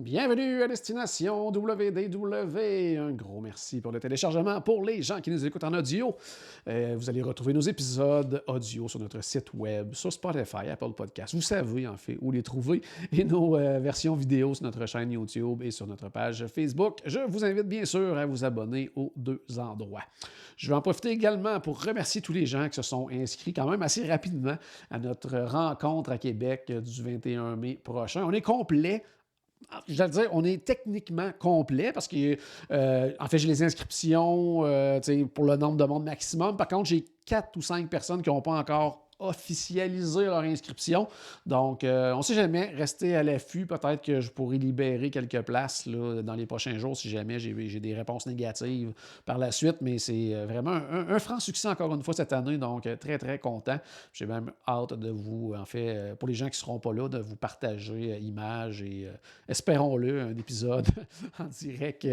Bienvenue à Destination WDW. Un gros merci pour le téléchargement. Pour les gens qui nous écoutent en audio, euh, vous allez retrouver nos épisodes audio sur notre site web, sur Spotify, Apple Podcast. Vous savez en fait où les trouver. Et nos euh, versions vidéo sur notre chaîne YouTube et sur notre page Facebook. Je vous invite bien sûr à vous abonner aux deux endroits. Je vais en profiter également pour remercier tous les gens qui se sont inscrits quand même assez rapidement à notre rencontre à Québec du 21 mai prochain. On est complet je dire, on est techniquement complet parce que, euh, en fait, j'ai les inscriptions euh, pour le nombre de monde maximum. Par contre, j'ai quatre ou cinq personnes qui n'ont pas encore officialisé leur inscription. Donc, euh, on ne sait jamais, restez à l'affût. Peut-être que je pourrais libérer quelques places là, dans les prochains jours si jamais j'ai des réponses négatives par la suite. Mais c'est euh, vraiment un, franc succès encore une fois cette année. Donc, euh, très, très content. J'ai même hâte de vous, en fait, pour les gens qui ne seront pas là, de vous partager images et, espérons-le, un épisode en direct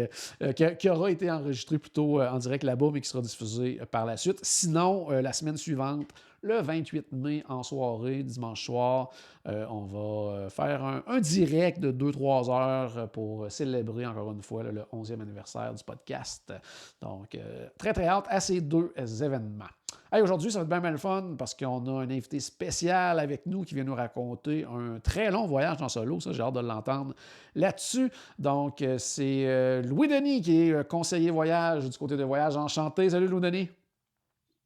qui, qui aura été enregistré plutôt en direct là-bas, mais qui sera diffusé par la suite. Sinon, la semaine suivante, le 28 mai en soirée, dimanche soir, euh, on va euh, faire un, direct de 2-3 heures pour célébrer encore une fois le 11e anniversaire du podcast. Donc, euh, très très hâte à ces deux événements. Hey, Aujourd'hui, ça va être bien mal fun parce qu'on a un invité spécial avec nous qui vient nous raconter un très long voyage en solo. Ça, j'ai hâte de l'entendre là-dessus. Donc, c'est Louis Denis qui est conseiller voyage du côté de Voyage Enchanté. Salut Louis Denis.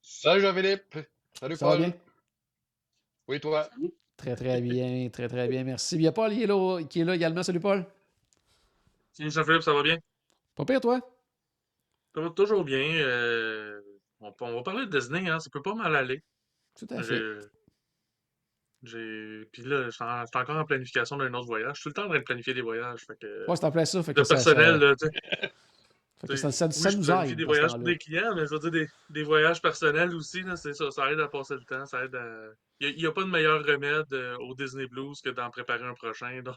Salut Jean-Philippe. Salut Ça va Paul. bien? Oui, toi? Très très bien, très très bien, merci. Il y a Paul qui est là, qui est là également. Salut Paul. Salut Jean-Philippe, ça va bien? Pas pire, toi? Ça va toujours bien. euh, on, on va parler de Disney, hein, ça peut pas mal aller. Tout à fait. J'ai. Puis là, je suis encore en planification d'un autre voyage. Je suis tout le temps en train de planifier des voyages. Fait que, Ouais, c'est en plein ça. Fait que le ça, personnel, ça, là, tu sais. Fait ça, sais, ça- oui, ça je nous aide. des voyages pour des clients, mais je veux dire des, des voyages personnels aussi, c'est ça, ça aide à passer le temps, ça aide à... Il n'y a, pas de meilleur remède euh, au Disney Blues que d'en préparer un prochain, donc...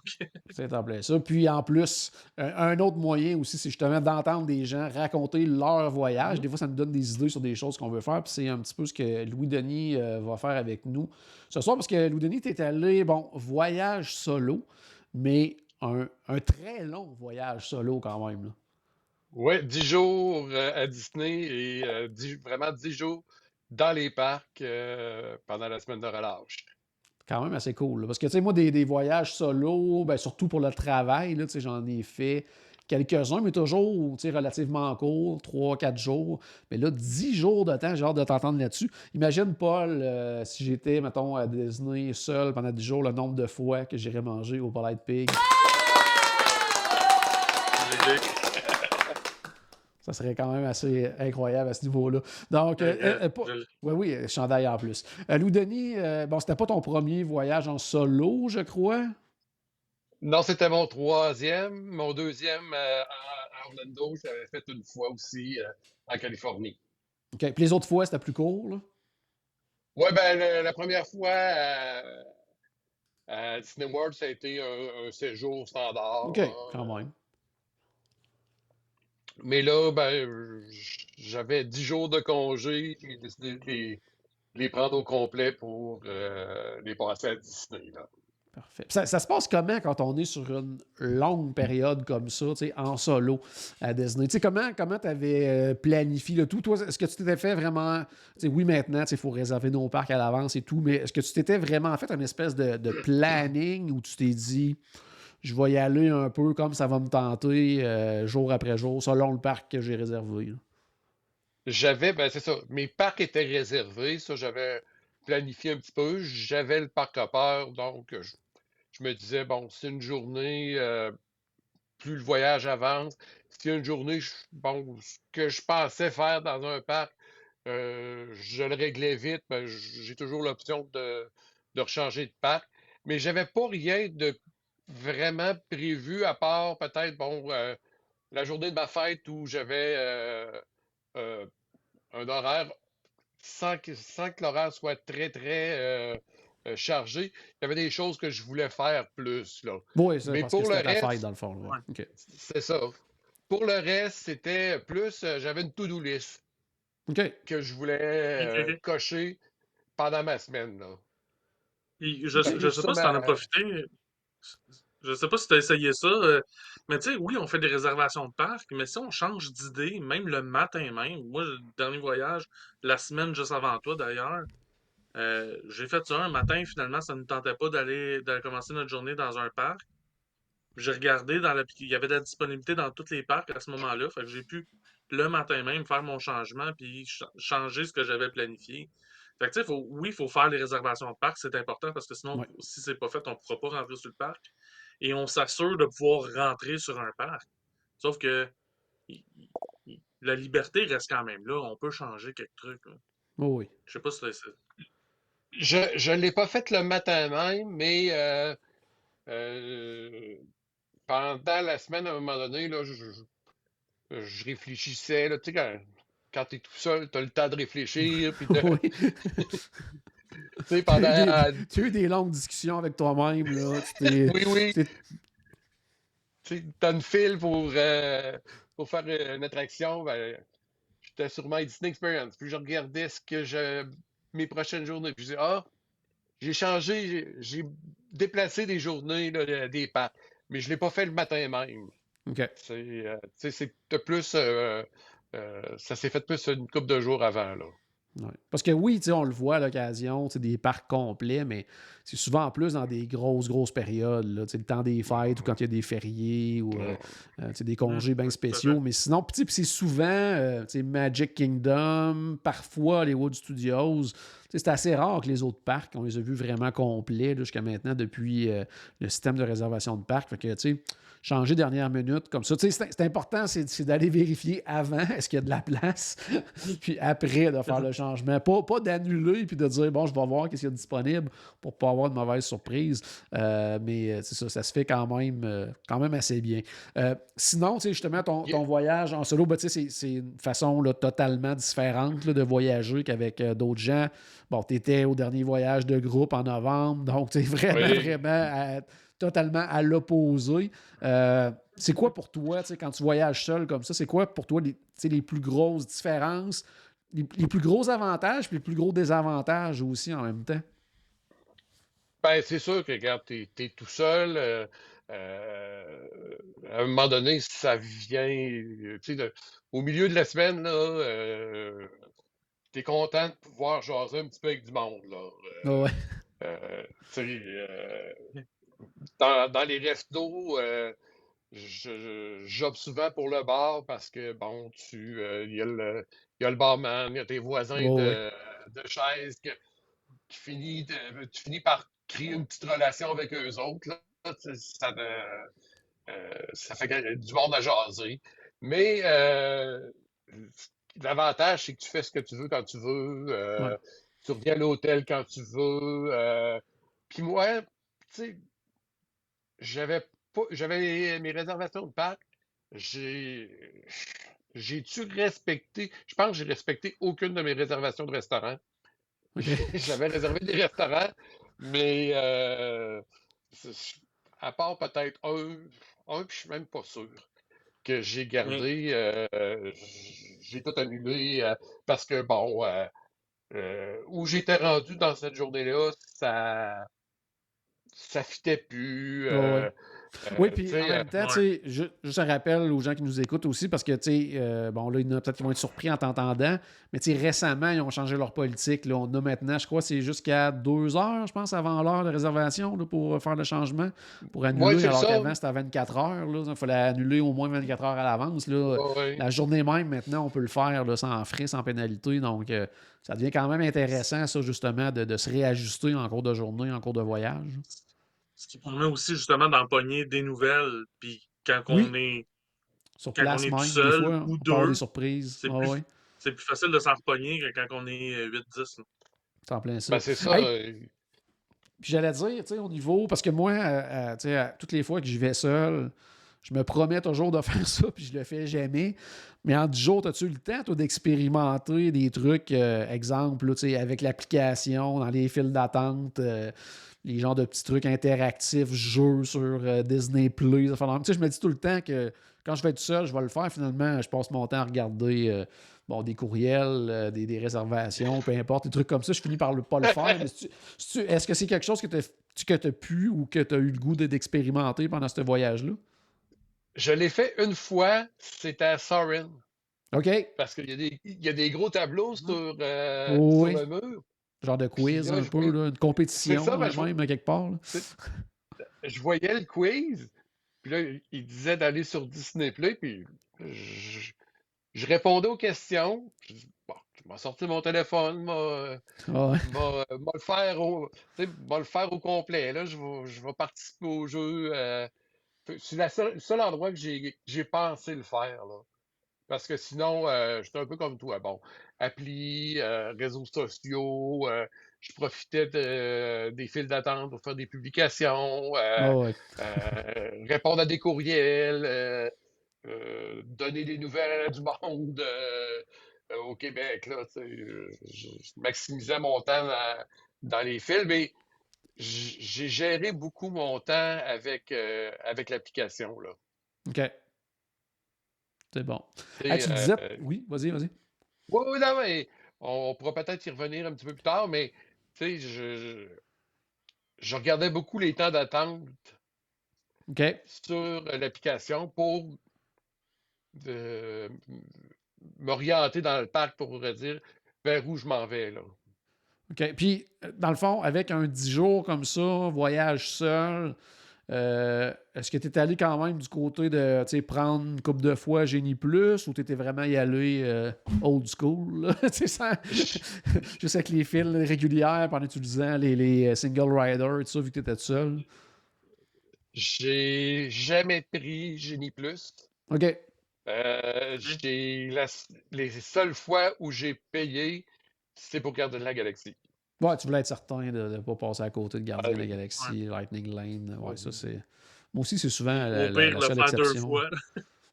C'est en plein ça. Puis en plus, un, un autre moyen aussi, c'est justement d'entendre des gens raconter leur voyage. Des fois, ça nous donne des idées sur des choses qu'on veut faire. Puis c'est un petit peu ce que Louis Denis euh, va faire avec nous ce soir. Parce que Louis Denis, tu es allé, bon, voyage solo, mais un, un très long voyage solo quand même. là. Oui, 10 jours euh, à Disney et euh, dix- vraiment 10 jours dans les parcs euh, pendant la semaine de relâche. quand même assez cool. là. Parce que, tu sais, moi, des, des voyages solo, ben, surtout pour le travail, là, tu sais, j'en ai fait quelques-uns, mais toujours, tu sais, relativement court, 3-4 jours. Mais là, 10 jours de temps, j'ai hâte de t'entendre là-dessus. Imagine, Paul, euh, si j'étais, mettons, à Disney seul pendant 10 jours, le nombre de fois que j'irais manger au Polite Pig. Ça serait quand même assez incroyable à ce niveau-là. Donc, euh, euh, euh, pas- Je- oui, oui, euh, chandail en plus. Euh, Lou Denis, euh, bon, c'était pas ton premier voyage en solo, je crois? Non, c'était mon troisième. Mon deuxième euh, à Orlando, j'avais fait une fois aussi euh, en Californie. OK. Puis les autres fois, c'était plus court, là? Oui, ben la première fois à, à Disney World, ça a été un, un séjour standard. OK, quand même. Mais là, ben, j'avais 10 jours de congé. J'ai décidé de les, prendre au complet pour euh, les passer à Disney. Là. Parfait. Ça, se passe comment quand on est sur une longue période comme ça, en solo à Disney? Comment comment tu avais planifié le tout? Toi, est-ce que tu t'étais fait vraiment. oui, maintenant, il faut réserver nos parcs à l'avance et tout, mais est-ce que tu t'étais vraiment fait une espèce de, de planning où tu t'es dit je vais y aller un peu comme ça va me tenter euh, jour après jour, selon le parc que j'ai réservé? J'avais, ben c'est ça, mes parcs étaient réservés, ça j'avais planifié un petit peu. J'avais le parc hopper, donc je, me disais, bon, c'est une journée, euh, plus le voyage avance, si une journée, je- bon, ce que je pensais faire dans un parc, euh, je le réglais vite, ben, j'ai toujours l'option de, de rechanger de parc, mais j'avais pas rien de vraiment prévu, à part peut-être, bon, euh, la journée de ma fête où j'avais euh, euh, un horaire sans que, sans que l'horaire soit très, très chargé. Il y avait des choses que je voulais faire plus, là. Oui, c'est Mais parce que pour le reste, fête, dans le fond. Ouais. C'est ça. Pour le reste, c'était plus, euh, j'avais une to-do list que je voulais euh, cocher pendant ma semaine, là. Je, que je sais pas si t'en as justement, profité. Je sais pas si t'as essayé ça. euh, Mais tu sais, oui, on fait des réservations de parc, mais si on change d'idée, même le matin même, moi, le dernier voyage, la semaine juste avant toi d'ailleurs, euh, j'ai fait ça un matin, finalement, ça ne me tentait pas d'aller commencer notre journée dans un parc. J'ai regardé dans la, il y avait de la disponibilité dans tous les parcs à ce moment-là, fait que j'ai pu le matin même faire mon changement puis ch- changer ce que j'avais planifié. Fait que tu sais, faut, oui, il faut faire les réservations de parc, c'est important parce que sinon, Ouais. si c'est pas fait, on ne pourra pas rentrer sur le parc. Et on s'assure de pouvoir rentrer sur un parc. Sauf que la liberté reste quand même là. On peut changer quelques trucs. là. Oui, oui. Je sais pas si c'est je ne l'ai pas fait le matin même, mais euh, euh, pendant la semaine, à un moment donné, là, je, je- je réfléchissais. Là, tu sais, quand, quand tu es tout seul, tu as le temps de réfléchir. Puis de- Oui. tu as, pendant. des, tu as eu des longues discussions avec toi-même. là. T'es- Oui, oui. tu t'es- as une file pour, euh, pour faire euh, une attraction. Ben, j'étais sur My Disney Experience. Puis je regardais ce que je. mes prochaines journées. Puis je disais, ah, j'ai changé, j'ai déplacé des journées, là, de- des parcs. Mais je ne l'ai pas fait le matin même. OK. C'est euh, plus. euh, euh, ça s'est fait plus une couple de jours avant, là. Ouais. Parce que oui, on le voit à l'occasion, des parcs complets, mais c'est souvent en plus dans des grosses, grosses périodes, là, le temps des fêtes ou quand il y a des fériés ou euh, euh, des congés bien spéciaux. Mais sinon, c'est souvent euh, Magic Kingdom, parfois Hollywood Studios. C'est assez rare que les autres parcs, on les a vus vraiment complets jusqu'à maintenant depuis euh, le système de réservation de parc. Fait que, tu sais, changer dernière minute comme ça. Tu sais, c'est important, c'est d'aller vérifier avant est-ce qu'il y a de la place, puis après de faire le changement. Pas, pas d'annuler puis de dire bon, je vais voir qu'est-ce qu'il y a disponible pour pas avoir de mauvaise surprise. Euh, mais euh, c'est ça, ça se fait quand même, quand même assez bien. Sinon, tu sais, justement, ton, ton voyage en solo, ben, tu sais, c'est une façon là, totalement différente là, de voyager qu'avec d'autres gens. Bon, tu étais au dernier voyage de groupe en novembre, donc tu es vraiment, Oui. vraiment à- totalement à l'opposé. Euh, c'est quoi pour toi, tu quand tu voyages seul comme ça, c'est quoi pour toi les, tu les plus grosses différences, les, les plus gros avantages puis les plus gros désavantages aussi en même temps? Ben, c'est sûr que, regarde, t'es, t'es tout seul. euh, euh, à un moment donné, ça vient, tu sais, au milieu de la semaine, là, euh, t'es content de pouvoir jaser un petit peu avec du monde, là. Euh, ouais. euh, tu euh, dans, dans les restos, j'opte souvent pour le bar parce que, bon, tu, il y a le, y a le barman, il y a tes voisins de, de chaises que, qui finit de- tu finis par créer une petite relation avec eux autres. Là. Tu Ça, euh, ça fait du monde à jaser. Mais euh, l'avantage, c'est que tu fais ce que tu veux quand tu veux. euh, Ouais. Tu reviens à l'hôtel quand tu veux. euh, Puis moi, tu sais, j'avais pas, j'avais mes réservations de parc. J'ai, j'ai-tu respecté? Je pense que j'ai respecté aucune de mes réservations de restaurant. OK. J'avais réservé des restaurants, mais euh, à part peut-être un, un, puis je suis même pas sûr que j'ai gardé, euh, j'ai tout annulé euh, parce que bon, euh, où j'étais rendu dans cette journée-là, ça, ça fitait plus. Ouais, Oui, tu puis en euh, même temps, ouais. tu sais, ju- juste un rappel aux gens qui nous écoutent aussi, parce que, tu sais, euh, bon, là, il y en a peut-être qui vont être surpris en t'entendant, mais, tu sais, récemment, ils ont changé leur politique. Là, on a maintenant, je crois, c'est jusqu'à deux heures, je pense, avant l'heure de réservation là, pour faire le changement, pour annuler, Ouais, alors qu'avant, c'était à 24 heures. là. Il fallait annuler au moins 24 heures à l'avance. là. ouais, ouais. La journée même, maintenant, on peut le faire là, sans frais, sans pénalité. Donc, euh, ça devient quand même intéressant, ça, justement, de, de se réajuster en cours de journée, en cours de voyage. Ce qui permet aussi justement d'empoigner des nouvelles. Puis quand Oui. on est. Sur Quand place on est même, tout des seul fois, ou deux, des surprises. c'est Ah plus- ouais, C'est plus facile de s'en repogner que quand on est euh, 8-10. là. c'est en plein ça. Ben, c'est ça. Hey, euh, puis j'allais dire, tu sais, au niveau. Parce que moi, euh, euh, tu sais, toutes les fois que j'y vais seul, je me promets toujours de faire ça, puis je le fais jamais. Mais en 10 jours, as-tu eu le temps, toi, d'expérimenter des trucs, euh, exemple, tu sais, avec l'application, dans les files d'attente, les genres de petits trucs interactifs, jeux sur Disney Plus. Enfin, je me dis tout le temps que quand je vais être seul, je vais le faire. Finalement, je passe mon temps à regarder bon, des courriels, euh, des, réservations, peu importe, des trucs comme ça, je finis par ne pas le faire. Est-ce que c'est quelque chose que tu as, pu ou que tu as eu le goût d'expérimenter pendant ce voyage-là? Je l'ai fait une fois, c'était à Sorin. OK. Parce qu'il y, a des gros tableaux sur, euh, le mur. Genre de quiz, un peu, une compétition, ben, même, quelque part. Je voyais le quiz, puis là, il disait d'aller sur Disney Play, puis je, je répondais aux questions. Je, bon, je m'ai sorti mon téléphone, m'a euh, le, faire au, le faire au complet. Là, je, vais, je vais participer au jeu. Euh, c'est le seul, endroit que j'ai pensé le faire. Là. Parce que sinon, euh, j'étais un peu comme toi. Bon, appli, réseaux sociaux, je profitais des files d'attente pour faire des publications, répondre à des courriels. Euh, donner des nouvelles du monde euh, euh, au Québec. Là, je, maximisais mon temps dans, les films, mais j'ai géré beaucoup mon temps avec, avec l'application. OK. C'est bon. tu disais... oui, vas-y, vas-y. Oui, oui, non, mais on pourra peut-être y revenir un petit peu plus tard, mais je, je, je regardais beaucoup les temps d'attente sur l'application pour de m'orienter dans le parc pour dire vers où je m'en vais. Là. OK. Puis, dans le fond, avec un 10 jours comme ça, voyage seul, euh, est-ce que tu es allé quand même du côté de prendre une coupe de fois Génie Plus ou tu étais vraiment y aller euh, old school? ça, juste avec les fils régulières en utilisant les, les euh, single riders et tout ça, vu que tu étais seul? J'ai jamais pris Génie Plus. OK. Euh, les seules fois où j'ai payé, c'est pour garder la Galaxie. Ouais, tu voulais être certain de ne pas passer à côté de Gardien de la Galaxie, Lightning Lane. Ouais, ça c'est. Moi aussi, c'est souvent la, la, la seule exception. Deux fois.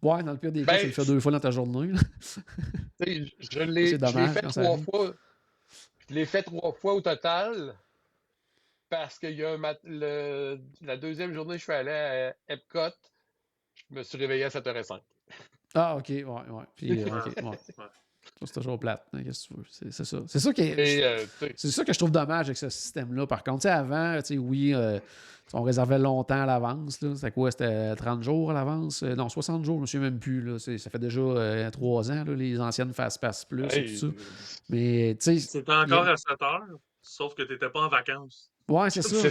Ouais, dans le pire des cas, tu le fais deux fois dans ta journée. je l'ai fait trois fois. Je l'ai fait trois fois au total. Parce que y a le, la deuxième journée, je suis allé à Epcot. Je me suis réveillé à 7h05. Ah, ok, ouais, ouais. Puis, euh, ouais. C'est toujours plate, hein, qu'est-ce que tu veux? C'est ça. C'est ça, qui est, euh, c'est ça que je trouve dommage avec ce système-là. Par contre, avant, oui, euh, on réservait longtemps à l'avance. C'était quoi? C'était 30 jours à l'avance? non, 60 jours, je ne me souviens même plus. Là. Ça fait déjà 3 ans, là, les anciennes Fast Pass Plus et tout ça. Mais, tu sais... C'était encore à 7 heures, sauf que tu n'étais pas en vacances. Ouais, c'est ça.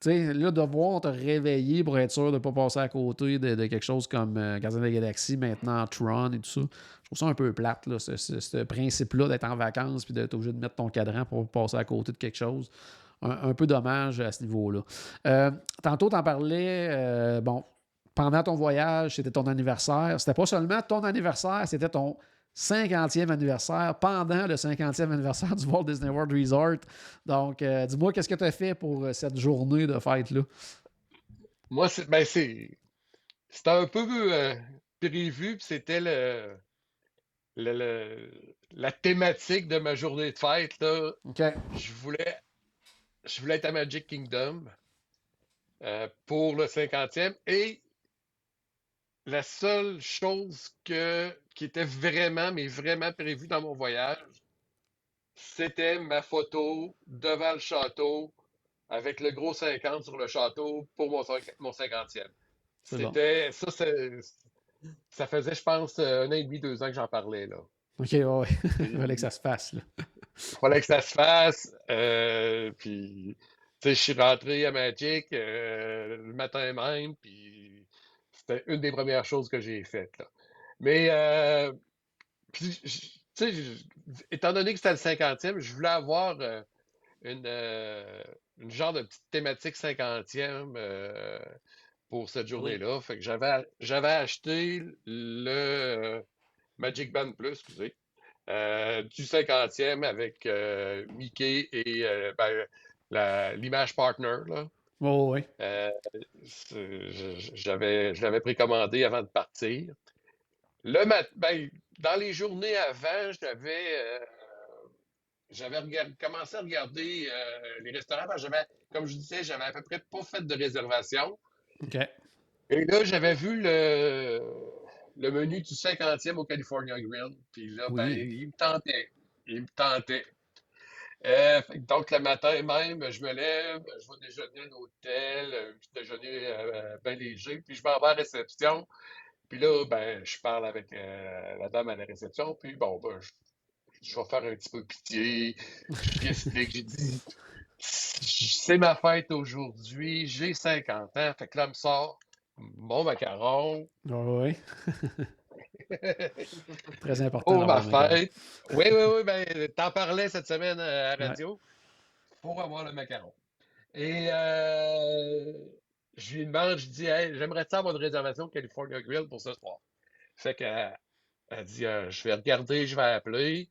sais, là, devoir te réveiller pour être sûr de ne pas passer à côté de, quelque chose comme euh, Gardien de la Galaxie, maintenant Tron et tout ça. Je trouve ça un peu plate, là, ce, principe-là d'être en vacances puis d'être obligé de mettre ton cadran pour passer à côté de quelque chose. Un, peu dommage à ce niveau-là. Euh, tantôt, tu en parlais, euh, bon, pendant ton voyage, c'était ton anniversaire. C'était pas seulement ton anniversaire, c'était ton 50e anniversaire, pendant le 50e anniversaire du Walt Disney World Resort. Donc, euh, dis-moi, qu'est-ce que tu as fait pour euh, cette journée de fête-là? Moi, c'est, ben c'était un peu euh, prévu, c'était le, la thématique de ma journée de fête. Là. Je, voulais, je voulais être à Magic Kingdom pour le 50e et la seule chose que, qui était vraiment, mais vraiment prévue dans mon voyage, c'était ma photo devant le château avec le gros 50 sur le château pour mon, mon 50e. C'était ça, ça faisait, je pense, un an et demi, deux ans que j'en parlais. Là. OK, ouais. Il fallait que ça se fasse. Là. Il fallait que ça se fasse. Euh, puis, je suis rentré à Magic euh, le matin même, puis c'était une des premières choses que j'ai faites. Là. Mais, euh, étant donné que c'était le 50e, je voulais avoir euh, une, euh, une, genre de petite thématique 50e pour cette journée-là. Fait que j'avais, j'avais acheté le Magic Band Plus, excusez, du 50e avec Mickey et ben, l'image partner, là. Oh, oui. Euh, je- j'avais, je l'avais précommandé avant de partir. Le mat- ben, dans les journées avant, j'avais, euh, j'avais regard- commencé à regarder euh, les restaurants. j'avais, comme je disais, j'avais à peu près pas fait de réservation. OK. Et là, j'avais vu le, le menu du 50e au California Grill. Puis là, ben, Oui. il me tentait. Il me tentait. Euh, que donc, le matin même, je me lève, je vais déjeuner à l'hôtel, un petit déjeuner euh, bien léger, puis je vais à la réception. Puis là, ben, je parle avec euh, la dame à la réception, puis bon, ben, je, je vais faire un petit peu pitié. Je lui explique, j'ai dit, c'est ma fête aujourd'hui, j'ai 50 ans, fait que là, me sort mon macaron. Oh, oui. Très important. Pour ma fête. Oui, oui, oui, ben, t'en parlais cette semaine euh, à la Ouais. radio pour avoir le macaron. Et euh, je lui demande, je dis, hey, j'aimerais ça avoir une réservation California Grill pour ce soir. Fait qu'elle elle dit, euh, je vais regarder, je vais appeler.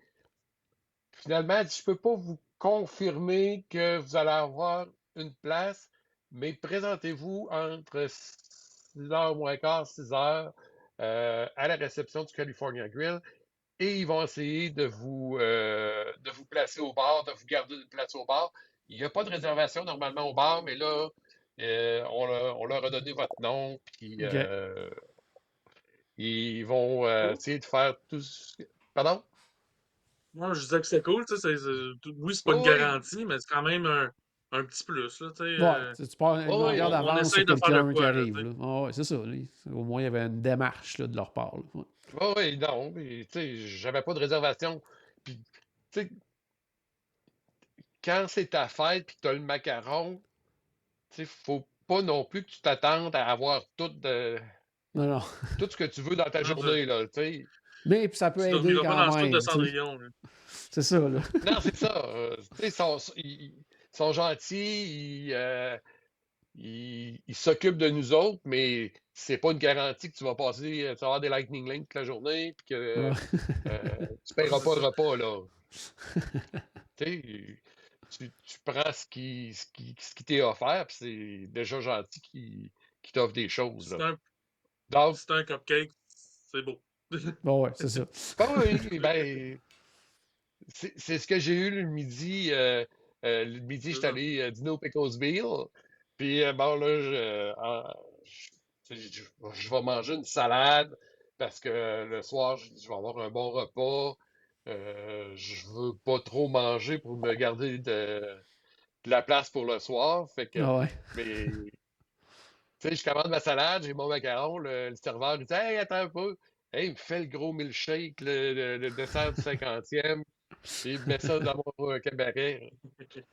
Finalement, elle dit, je peux pas vous confirmer que vous allez avoir une place, mais présentez-vous entre 6h moins quart, 6h euh, à la réception du California Grill et ils vont essayer de vous, euh, de vous placer au bar, de vous garder une place au bar. Il n'y a pas de réservation normalement au bar, mais là, euh, on, leur, on leur a donné votre nom, puis euh, ils vont euh, essayer de faire tout ce... Pardon? Moi, je disais que c'est cool, tu sais. Oui, c'est pas une oui. garantie, mais c'est quand même un, un petit plus, là, tu sais. Ouais, euh, tu tu pars une oui, longueur on- sur de quelqu'un qui là, arrive. tu sais. Là. Ah ouais, c'est ça. là. Au moins, il y avait une démarche là, de leur part. là. Ouais. Oui, oui, non, mais, tu sais, j'avais pas de réservation. Puis, tu sais, quand c'est ta fête puis que tu as le macaron, tu sais, faut pas non plus que tu t'attendes à avoir tout, de, Non, non. tout ce que tu veux dans ta journée, là, tu sais. Mais puis ça peut Tu aider dormiras pas dans quand même. C'est ça, là. Non, c'est ça. euh, tu sais, ils sont, ils- ils sont gentils, ils, euh, ils- ils s'occupent de nous autres, mais c'est pas une garantie que tu vas passer, euh, tu vas avoir des Lightning Link toute la journée, puis que euh, tu paieras pas le repas, là. Tu sais, tu, prends ce qui, ce qui, ce qui t'est offert, puis c'est déjà gentil qui, qui t'offre des choses, C'est là. un, Donc, c'est un cupcake, c'est beau. Bon, ouais, c'est ça. oui, ben, c'est c'est ce que j'ai eu le midi. euh, le midi, j'étais allé euh, dîner au Picosville. Puis, euh, bon, là, je, en- je, je- je vais manger une salade parce que le soir, je, je vais avoir un bon repas. Euh, je veux pas trop manger pour me garder de, de la place pour le soir. Fait que, Ah ouais. mais, tu sais, je commande ma salade, j'ai mon macaron, le, le serveur, il dit Hey, attends un peu. Hey, il me fait le gros milkshake, le, le, le dessert du 50e, il me met ça dans mon euh, cabaret.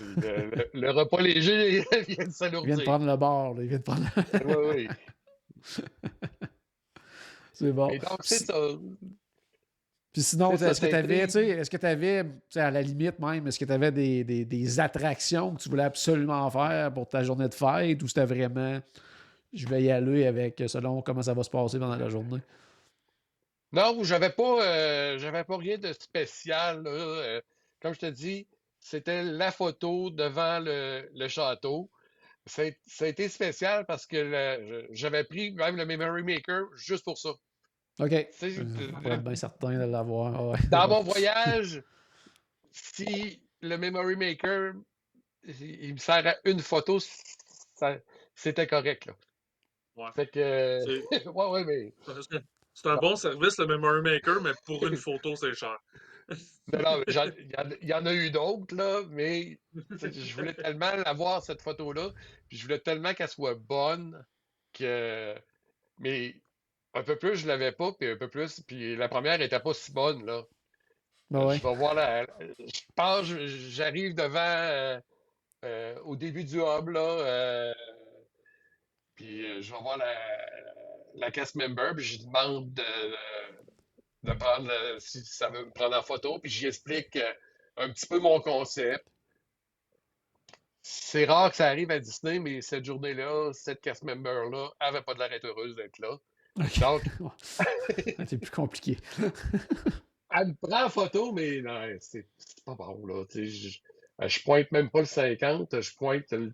Le, le- le repas léger vient de Il vient de s'alourdir. prendre le bord, là. Il vient de prendre. Oui, oui. c'est bon. Et donc, c'est ça. Puis sinon, est-ce que tu avais, tu sais, est-ce que tu avais, à la limite même, est-ce que tu avais des, des- des attractions que tu voulais absolument faire pour ta journée de fête ou c'était vraiment je vais y aller avec selon comment ça va se passer pendant la journée? Non, j'avais pas, euh, j'avais pas rien de spécial. là. Euh, comme je te dis, c'était la photo devant le, le château. Ça a, ça a été spécial parce que le- je- j'avais pris même le Memory Maker juste pour ça. OK. Tu sais, euh, pour être bien certain de l'avoir. Ah ouais. Dans mon voyage, si le Memory Maker, il il me sert à une photo, ça- c'était correct, là. Ouais. Fait que, C'est- ouais, ouais, mais, C'est un bon service, le Memory Maker, mais pour une photo, c'est cher. non, non, il y, en- a eu d'autres, là, mais je voulais tellement l'avoir, cette photo-là, puis je voulais tellement qu'elle soit bonne que, mais un peu plus, je l'avais pas, puis un peu plus, puis la première était pas si bonne, là. Ben ouais. Je vais voir la. Je pense, j'arrive devant euh, euh, au début du hub là. euh, puis euh, je vais voir la, la cast member, puis je demande de, de prendre si ça veut me prendre en photo, puis j'y explique euh, un petit peu mon concept. C'est rare que ça arrive à Disney, mais cette journée-là, cette cast member-là avait pas de l'air d'être heureuse d'être là. Donc, C'est plus compliqué. Elle me prend en photo, mais non, c'est pas bon, là. je- Je pointe même pas le 50, je pointe le-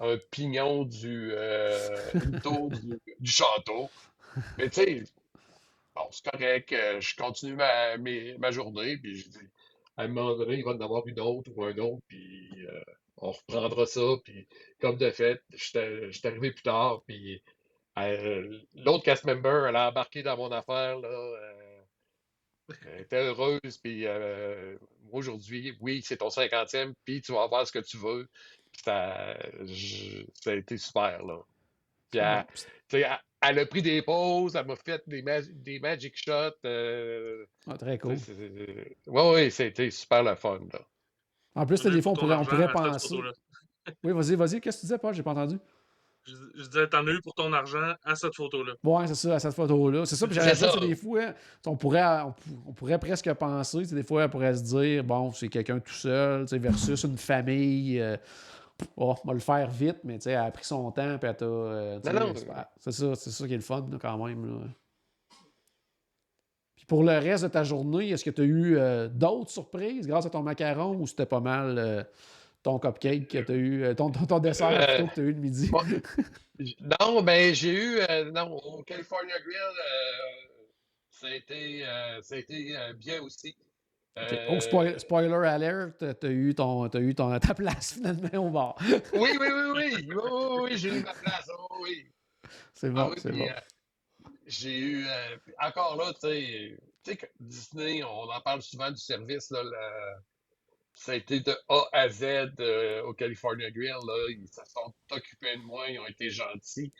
un pignon du, euh, tour du, du château. Mais tu sais, bon, c'est correct, euh, je continue ma, mes- ma journée, puis je dis, à un moment donné, il va en avoir une autre ou un autre, puis euh, on reprendra ça, puis comme de fait, j'étais j'étais arrivé plus tard, puis euh, l'autre cast member, elle a embarqué dans mon affaire, là, euh, elle était heureuse, puis aujourd'hui, oui, c'est ton cinquantième, puis tu vas avoir ce que tu veux. Puis Ça, je- ça a été super, là. Puis elle, bon. tu sais, elle, elle a pris des pauses, elle m'a fait des, ma- des magic shots. euh, Ah, très cool. ouais, ouais, c'était super le fun, là. En plus, des fois, on pourrait, on pourrait penser. Oui, vas-y, vas-y. Qu'est-ce que tu disais, Paul? J'ai pas entendu. Je, je disais, t'en as eu pour ton argent à cette photo-là. Ouais, c'est ça, à cette photo-là. C'est ça, puis C'est j'avais ça. des fois, on pourrait, on, pou- on pourrait presque penser, tu sais, des fois, elle pourrait se dire, bon, c'est quelqu'un tout seul, tu sais, versus une famille. euh, oh, on va le faire vite, mais tu sais, elle a pris son temps, puis elle t'a. euh, c'est ça, c'est ça qui est le fun, là, quand même. là. Puis pour le reste de ta journée, est-ce que tu as eu euh, d'autres surprises grâce à ton macaron ou c'était pas mal euh, ton cupcake que tu as eu, euh, ton, ton, ton dessert plutôt que tu as eu le midi? Non, ben j'ai eu, non, au California Grill, ça a été, ça a été bien aussi. Ok. Euh, Oh, spoil- spoiler alert, t'as eu, ton, t'as eu ton, ta place finalement au bar. oui, oui, oui, oui, oui, oui, oui, j'ai eu ma place, oh, oui. C'est Ah bon, oui, c'est bon. euh, j'ai eu, euh, encore là, tu sais, Disney, on en parle souvent du service, là, la- ça a été de A à Z euh, au California Grill, là, ils se sont occupés de moi, ils ont été gentils.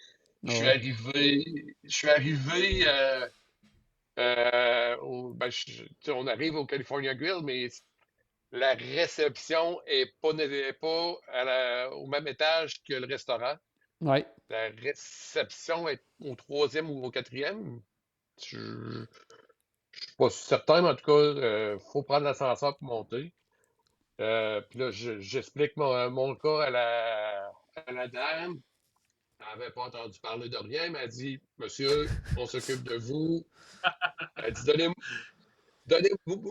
Je suis Ouais. arrivé, je suis arrivé, euh, euh, ben, je- on arrive au California Grill, mais la réception est pas, n'est pas à la- au même étage que le restaurant. Ouais. La réception est au troisième ou au quatrième. Je ne suis pas certain, mais en tout cas, il faut prendre l'ascenseur pour monter. Euh, puis là, je- j'explique mon, mon cas à la, à la dame. Elle n'avait pas entendu parler de rien, mais elle dit Monsieur, on s'occupe de vous. Elle dit Donnez-moi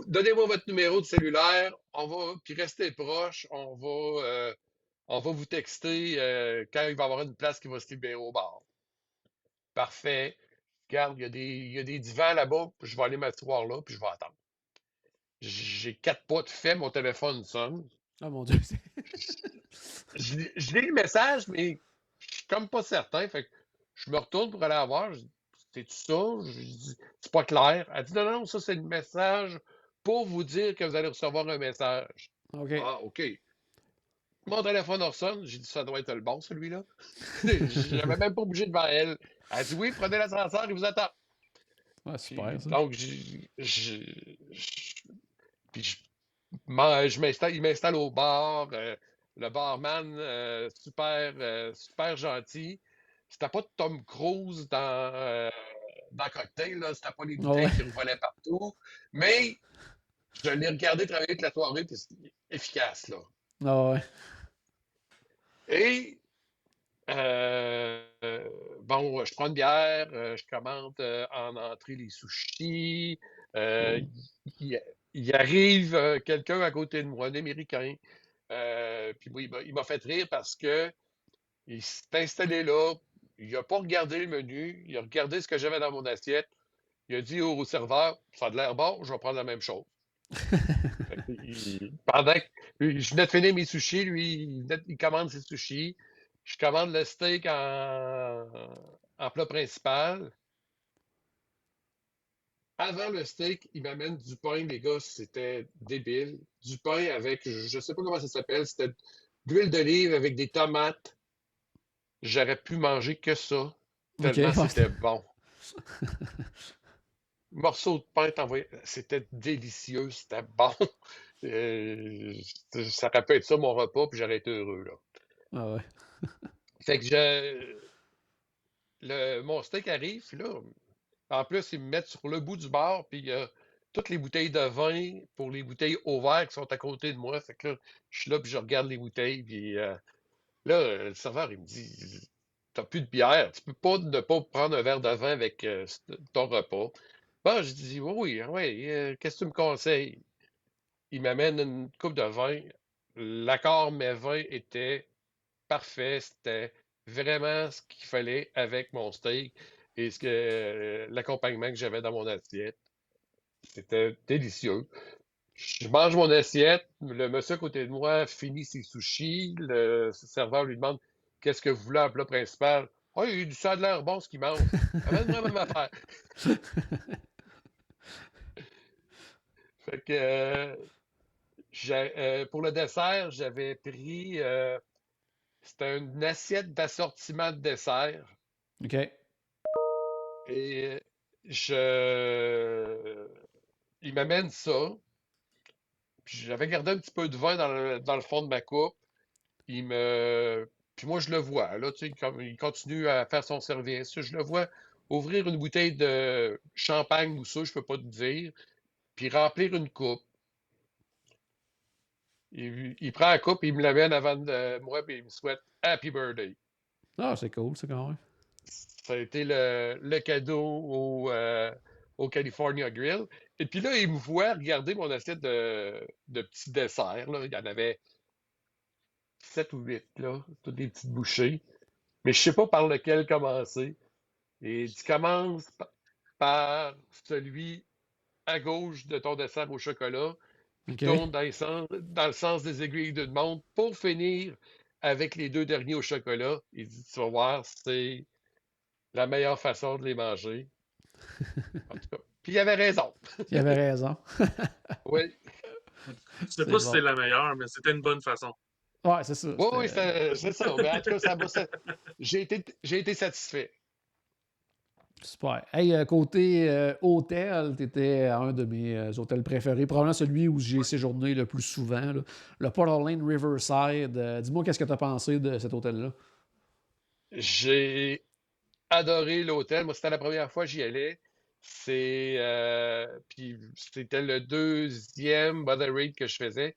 donnez, votre numéro de cellulaire, on va, puis restez proche, on va, euh, on va vous texter euh, quand il va y avoir une place qui va se libérer au bar. Parfait. Regarde, il y a des, il y a des divans là-bas, puis je vais aller m'asseoir là, puis je vais attendre. J'ai quatre pas de fait, mon téléphone sonne. Oh mon Dieu. Je, lis- je lis le message, mais suis comme pas certain. Fait que je me retourne pour aller la voir. Je dis, C'est-tu ça? Je dis, c'est pas clair. Elle dit, non, non, ça, c'est le message pour vous dire que vous allez recevoir un message. OK. Ah, OK. Mon téléphone ressonne. J'ai dit, ça doit être le bon, celui-là. J'avais même pas bougé devant elle. Elle dit, oui, prenez l'ascenseur, il vous attend. Super, ça. donc, je- puis je, m'en- je m'installe, il m'installe au bar. euh, le barman, euh, super, euh, super gentil. C'était pas Tom Cruise dans, euh, dans Cocktail, là. C'était pas les bouteilles Ouais. qui volaient partout. Mais je l'ai regardé travailler toute la soirée, puis c'était efficace, là. Ah ouais. Et bon, je prends une bière, je commande en entrée les sushis. il, arrive quelqu'un à côté de moi, un Américain. Euh, puis il m'a- fait rire parce que il s'est installé là, il n'a pas regardé le menu, il a regardé ce que j'avais dans mon assiette. Il a dit au serveur, ça a de l'air bon, je vais prendre la même chose. Il- pendant que je venais de finir mes sushis, lui, il, commande ses sushis. Je commande le steak en, en plat principal. Avant le steak, il m'amène du pain, les gars, c'était débile. Du pain avec, je ne sais pas comment ça s'appelle, c'était de l'huile d'olive avec des tomates. J'aurais pu manger que ça, tellement c'était bon. Morceau de pain, t'envoyais- c'était délicieux, c'était bon. Euh, ça aurait pu être ça mon repas, puis j'aurais été heureux, là. Ah ouais. Fait que je. Le, mon steak arrive, là. En plus, ils me mettent sur le bout du bar, puis il y a toutes les bouteilles de vin pour les bouteilles au verre qui sont à côté de moi. Fait que je suis là, puis je regarde les bouteilles, puis euh, là, le serveur, il me dit T'as plus de bière, tu peux pas ne pas prendre un verre de vin avec euh, ton repas. Bon, je dis Oui, oui, euh, qu'est-ce que tu me conseilles il m'amène une coupe de vin. L'accord mes vins était parfait. C'était vraiment ce qu'il fallait avec mon steak et ce que l'accompagnement que j'avais dans mon assiette. C'était délicieux. Je mange mon assiette, le monsieur à côté de moi finit ses sushis, le serveur lui demande Qu'est-ce que vous voulez en plat principal? Ah, il ça a l'air bon ce qu'il mange. Amène-moi même affaire. fait que euh, euh, pour le dessert, j'avais pris euh, c'était une assiette d'assortiment de dessert. OK. Et je il m'amène ça. Puis j'avais gardé un petit peu de vin dans le, fond de ma coupe. Il me. Puis moi, je le vois, là, tu sais, il continue à faire son service. Je le vois ouvrir une bouteille de champagne ou ça, je peux pas te dire, puis remplir une coupe. Il, il prend la coupe, il me l'amène avant de moi, puis il me souhaite Happy Birthday. Ah, c'est cool, c'est quand même. Ça a été le, le cadeau au, euh, au California Grill. Et puis là, il me voit regarder mon assiette de, de petits desserts. Là. Il y en avait sept ou huit, là, toutes des petites bouchées. Mais je sais pas par lequel commencer. Et il commence par celui à gauche de ton dessert au chocolat, puis tourne dans, le sens, dans le sens des aiguilles d'une montre pour finir avec les deux derniers au chocolat. Il dit, tu vas voir, c'est la meilleure façon de les manger. En tout cas. Puis il avait raison. il avait raison. oui. Je sais pas si c'est la meilleure, mais c'était une bonne façon. Ouais, c'est ça. Oui, oui, c'est ça. Mais en tout cas, ça J'ai été, été satisfait. Super. Hey, euh, côté euh, hôtel, tu étais à un de mes euh, hôtels préférés, probablement celui où j'ai séjourné le plus souvent, le Port Lane Riverside. Dis-moi, qu'est-ce que tu as pensé de cet hôtel-là? J'ai adoré l'hôtel. Moi, c'était la première fois que j'y allais. C'est puis c'était le deuxième Mother Raid que je faisais.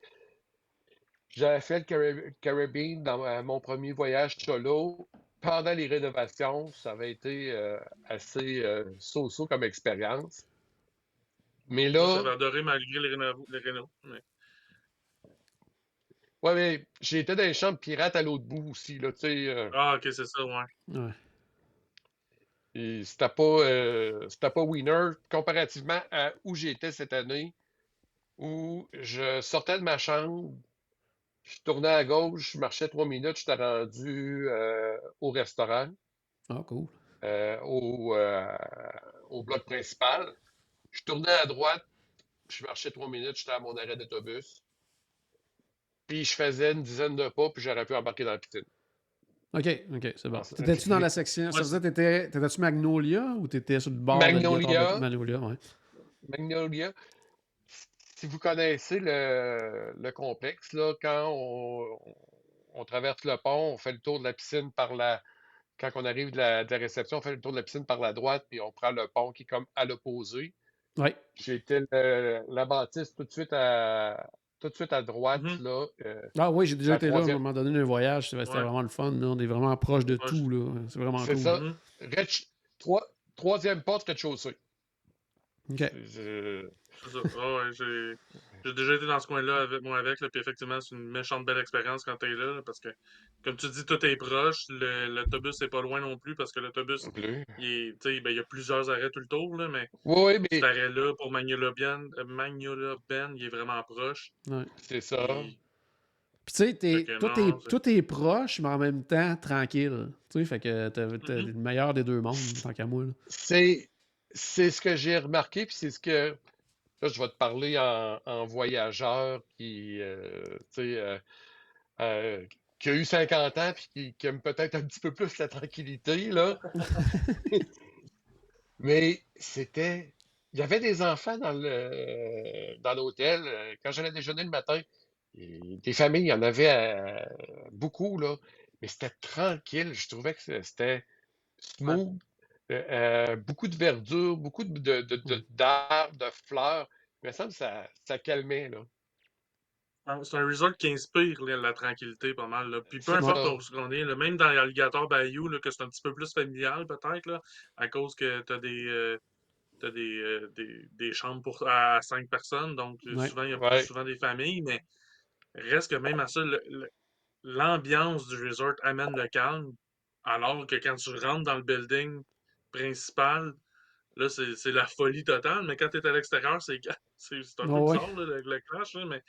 J'avais fait le Caribbean dans mon premier voyage solo pendant les rénovations, ça avait été euh, assez euh, so-so comme expérience. Mais là. J'avais adoré malgré les, réno les rénov. Mais... Ouais, mais j'ai été dans les chambres pirates à l'autre bout aussi, là, tu sais. Euh... Ah, ok, c'est ça, ouais. Ouais. C'était pas, euh, c'était pas winner comparativement à où j'étais cette année, où je sortais de ma chambre, je tournais à gauche, je marchais trois minutes, j'étais rendu euh, au restaurant. Ah, cool. Euh, au, euh, au, bloc principal. Je tournais à droite, je marchais trois minutes, j'étais à mon arrêt d'autobus. Puis je faisais une dizaine de pas, puis j'aurais pu embarquer dans la piscine. OK, OK, c'est bon. T'étais-tu dans la section? Ça faisait, t'étais-tu Magnolia ou t'étais sur le bord Magnolia. De Magnolia, ouais. Magnolia si vous connaissez le, complexe, là, quand on, traverse le pont, on fait le tour de la piscine par la. Quand on arrive de la, réception, on fait le tour de la piscine par la droite, puis on prend le pont qui est comme à l'opposé. Oui. J'ai été la bâtisse tout de suite à, tout de suite à droite. Mm-hmm. là, euh, ah oui, j'ai déjà été là à un moment donné d'un voyage. C'était vraiment le fun. On est vraiment proche de tout. Là. C'est vraiment cool. C'est ça. Mm-hmm. troisième porte rez-de-chaussée. OK. Oh, j'ai déjà été dans ce coin-là avec moi avec, là, puis effectivement, c'est une méchante belle expérience quand t'es là, parce que, comme tu dis, tout est proche, l'autobus est pas loin non plus, parce que l'autobus, il, ben, il y a plusieurs arrêts tout le tour, là, mais, oui, mais... cet arrêt-là, pour Magnolia Ben, euh, Magnolia Ben, il est vraiment proche. Ouais. C'est ça. Puis tu sais, tout, est, tout est proche, mais en même temps tranquille. Tu sais, fait que t'as mm-hmm. le meilleur des deux mondes, tant qu'à moi. C'est ce que j'ai remarqué, puis c'est ce que Là, je vais te parler en, voyageur qui, euh, euh, euh, qui a eu 50 ans et qui, aime peut-être un petit peu plus la tranquillité. Là. Mais c'était. Il y avait des enfants dans le dans l'hôtel. Quand j'allais déjeuner le matin, des familles, il y en avait beaucoup, là. Mais c'était tranquille. Je trouvais que c'était smooth. Euh, beaucoup de verdure, beaucoup d'arbres, de, de, de, fleurs. Il me semble que ça, ça calmait. Là. Ah, c'est un resort qui inspire la tranquillité pas mal. Là. Puis peu importe où on est, même dans l'Alligator Bayou, que c'est un petit peu plus familial peut-être, à cause que tu as des, euh, des, euh, des, des chambres pour, à cinq personnes, donc Ouais. souvent, il y a Ouais. souvent des familles, mais reste que même à ça, l'ambiance du resort amène le calme, alors que quand tu rentres dans le building principal, là, c'est c'est la folie totale, mais quand tu es à l'extérieur, c'est ca- c'est c'est un peu Ouais, ouais. bizarre, là, le, le clash, là, mais,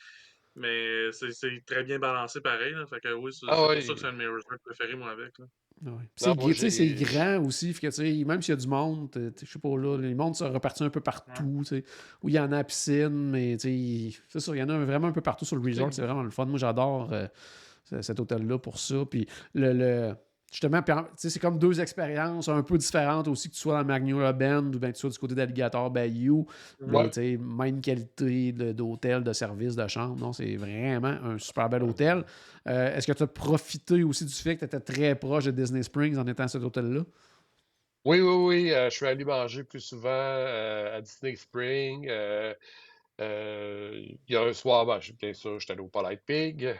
mais c'est c'est très bien balancé pareil. Là, fait que oui, c'est Ah ça que c'est un de mes resorts préférés, moi, avec. Là. Ouais. Non, c'est grand aussi. Fait que, tu sais, même s'il y a du monde, je sais pas, là, les mondes sont repartis un peu partout. tu sais, Où il y en a à la piscine, mais tu sais, il- c'est ça, il y en a vraiment un peu partout sur le resort. C'est vraiment le fun. Moi, j'adore euh, ce- cet hôtel-là pour ça. Puis le. le- Justement, c'est comme deux expériences un peu différentes aussi, que tu sois dans Magnolia Bend ou bien que tu sois du côté d'Alligator Bayou. Mais Ouais. tu sais, même qualité de- d'hôtel, de service, de chambre. Non, c'est vraiment un super bel hôtel. Euh, Est-ce que tu as profité aussi du fait que tu étais très proche de Disney Springs en étant à cet hôtel-là? Oui, oui, oui. euh, je suis allé manger plus souvent euh, à Disney Spring. euh, il y a un soir, ben, bien sûr, j'étais allé au Polite Pig.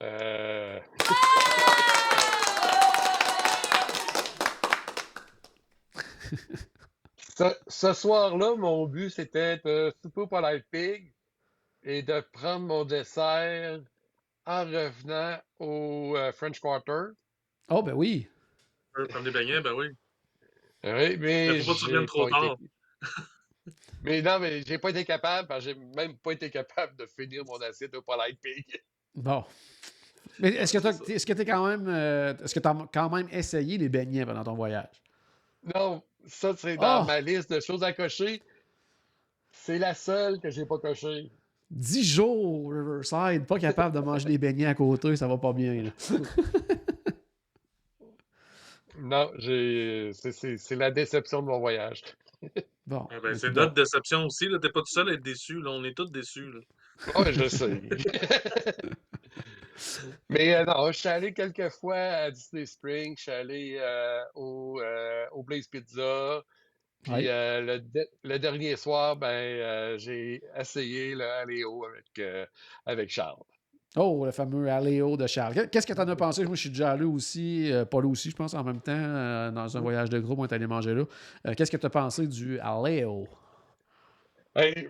ce, ce soir-là, mon but, c'était de souper au Polite Pig et de prendre mon dessert en revenant au euh, French Quarter. Oh, ben oui. Euh, Comme des beignets, ben oui. Oui, mais Mais faut pas que tu j'ai reviennes trop été- tard. Mais non, mais j'ai pas été capable, parce que j'ai même pas été capable de finir mon assiette au Polite Pig. Bon. Mais est-ce que tu t'es quand même euh, est-ce que tu as quand même essayé les beignets pendant ton voyage? Non, ça c'est dans Oh! ma liste de choses à cocher. C'est la seule que j'ai pas cochée. 10 jours Riverside, pas capable de manger des beignets à côté, ça va pas bien. là. Non, j'ai c'est- c'est c'est la déception de mon voyage. Bon. Ah ben, c'est notre déception aussi. là. T'es pas tout seul à être déçu. Là. On est tous déçus. Là. Ouais, je sais. Mais euh, non, je suis allé quelques fois à Disney Springs, je suis allé euh, au, euh, au Blaze Pizza. Puis le, de- le dernier soir, ben, j'ai essayé le Aléo avec, avec Charles. Oh, le fameux Aléo de Charles. Qu'est-ce que tu en as pensé? Moi, je suis déjà allé aussi, pas là aussi, je pense, en même temps, dans un voyage de groupe, on est allé manger là. Qu'est-ce que tu as pensé du Aléo? Hey,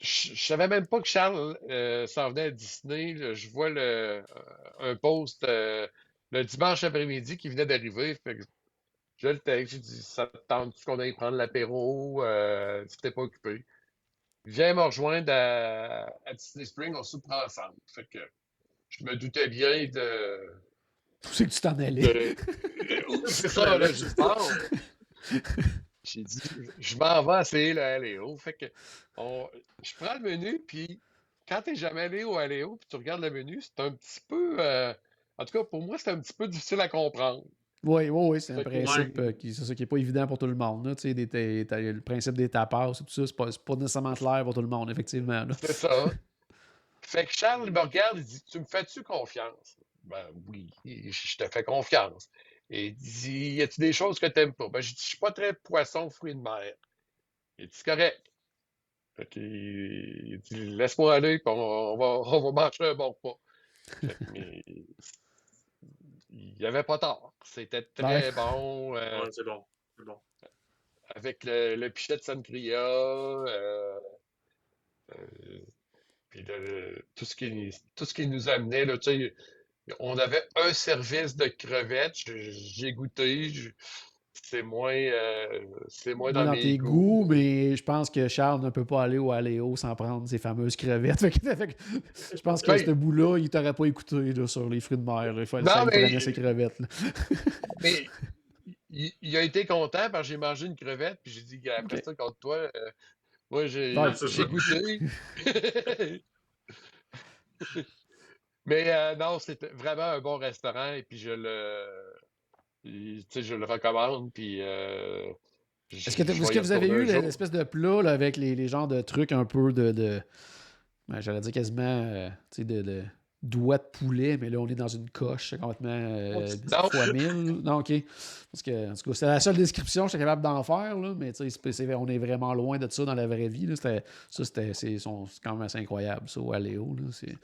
je je savais même pas que Charles euh, s'en venait à Disney. là. Je vois le, euh, un post euh, le dimanche après-midi qui venait d'arriver. Je le texte, j'ai dit Ça te tente qu'on aille prendre l'apéro? Euh, si t'es pas occupé. Viens me rejoindre à, à Disney Spring, on se prend ensemble. Fait que je me doutais bien de. Où c'est que tu t'en allais? de- C'est ça, là, je pense. J'ai dit, je m'en vais essayer le Aléo. Fait que on- je prends le menu, puis quand t'es jamais allé au Aléo, puis tu regardes le menu, c'est un petit peu. euh, en tout cas, pour moi, c'est un petit peu difficile à comprendre. Oui, oui, oui, c'est un principe euh, qui, c'est ça, qui n'est pas évident pour tout le monde. là. Tu sais, des- le principe des tapas et tout ça, c'est pas, c'est pas nécessairement clair pour tout le monde, effectivement. C'est ça. Fait que Charles me regarde, il dit Tu me fais-tu confiance Ben oui, je te fais confiance. Et il dit Y a-tu des choses que t'aimes pas? Ben, je dis Je suis pas très poisson, fruits de mer. Il dit C'est correct. Fait il dit Laisse-moi aller, puis on, on va, on va manger un bon repas. Mais il n'y avait pas tort. C'était très Ouais. bon. euh, Ouais, c'est bon. C'est bon. avec le, le pichet de sangria, euh, euh, puis le- tout ce qui tout ce qui nous amenait là, tu sais, on avait un service de crevettes, j'ai goûté, je- c'est moins euh, c'est moins Moi, dans, dans mes tes goûts. goûts, mais je pense que Charles ne peut pas aller au Aléo sans prendre ses fameuses crevettes. Je pense que Ben- ce bout-là, il t'aurait pas écouté là, sur les fruits de mer. là. Il fallait Non, ça, il mais- prenait ses crevettes. Mais il, il a été content parce que j'ai mangé une crevette, puis j'ai dit après ça contre toi, euh, moi j'ai goûté. Mais euh, non, c'était vraiment un bon restaurant et puis je le, tu sais, je le recommande. Puis, euh, Est-ce que, vais que vous avez eu l'espèce de plat là, avec les, les genres de trucs un peu de. de ben, J'allais dire quasiment. euh, tu sais, de, de, doigts de poulet, mais là, on est dans une coche, c'est complètement euh, Non. fois mille. Non, OK. Parce que, en tout cas, c'est la seule description que j'étais capable d'en faire, là, mais c'est- on est vraiment loin de ça dans la vraie vie. là. C'était- Ça, c'était c'est son- c'est quand même assez incroyable, ça, au Aléo. là. C'est-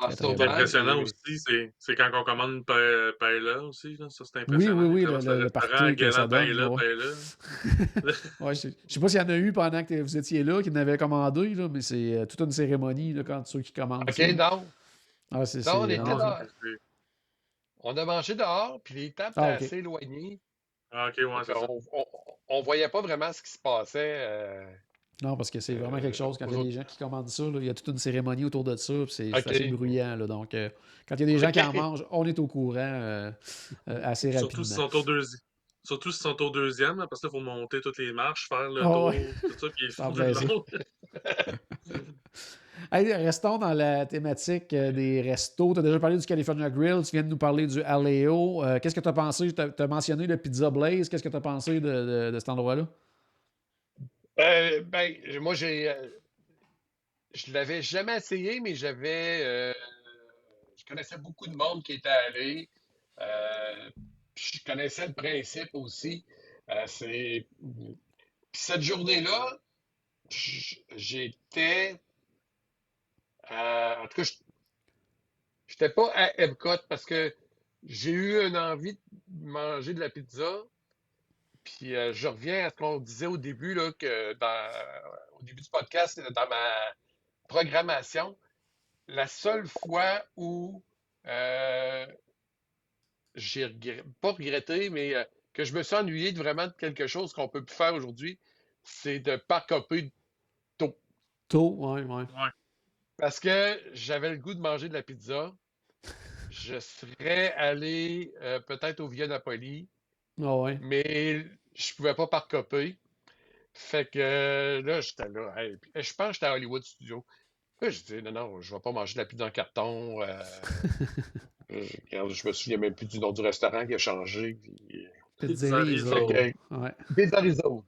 Ah, c'est impressionnant aussi, c'est- c'est quand on commande pa- paella aussi. Là. Ça, c'est Oui, impressionnant. oui, oui, Quand le- le- le party que ça donne, paella, ouais. paella. Ouais, je, je sais pas s'il y en a eu pendant que vous étiez là, qui n'avaient commandé, là, mais c'est euh, toute une cérémonie là, quand ceux qui commandent. OK, non. Ah, c'est, Non, on était a mangé dehors, puis les tables Ah, étaient assez éloignées. Ah, ok, ouais, ça. on, on, on voyait pas vraiment ce qui se passait. euh, non, parce que c'est vraiment quelque chose. Quand il y a des gens qui commandent ça, là, il y a toute une cérémonie autour de ça, puis c'est, assez bruyant. là. donc, euh, quand il y a des gens qui en mangent, on est au courant euh, euh, assez Surtout rapidement. si sont au deuxième. Surtout si sont au deuxième, là, parce qu'il faut monter toutes les marches, faire le Ah tour, ouais. tout ça, puis il baiser. Hey, restons dans la thématique euh, des restos. Tu as déjà parlé du California Grill, tu viens de nous parler du Aleo. Euh, qu'est-ce que tu as pensé? Tu as, mentionné le Pizza Blaze. Qu'est-ce que tu as pensé de, cet endroit-là? Euh, ben, moi, j'ai. euh, je l'avais jamais essayé, mais j'avais. je connaissais beaucoup de monde qui était allé. Je connaissais le principe aussi. Cette journée-là, j'étais. Euh, en tout cas, je j'étais pas à Epcot parce que j'ai eu une envie de manger de la pizza. Puis euh, je reviens à ce qu'on disait au début, là, que dans, au début du podcast, dans ma programmation, la seule fois où euh, j'ai regret- pas regretté, mais euh, que je me suis ennuyé de vraiment de quelque chose qu'on peut plus faire aujourd'hui, c'est de pas copier Tôt, ouais, ouais. Parce que j'avais le goût de manger de la pizza. Je serais allé euh, peut-être au Via Napoli. Ah ouais. mais je pouvais pas par copier. Fait que euh, là, j'étais là. hey, puis, je pense que j'étais à Hollywood Studio. Là, je dis, non, non, je vais pas manger de la pizza en carton. euh, je, me souviens même plus du nom du restaurant qui a changé. Puis, Fait que- Ouais. Pizza Rizzo.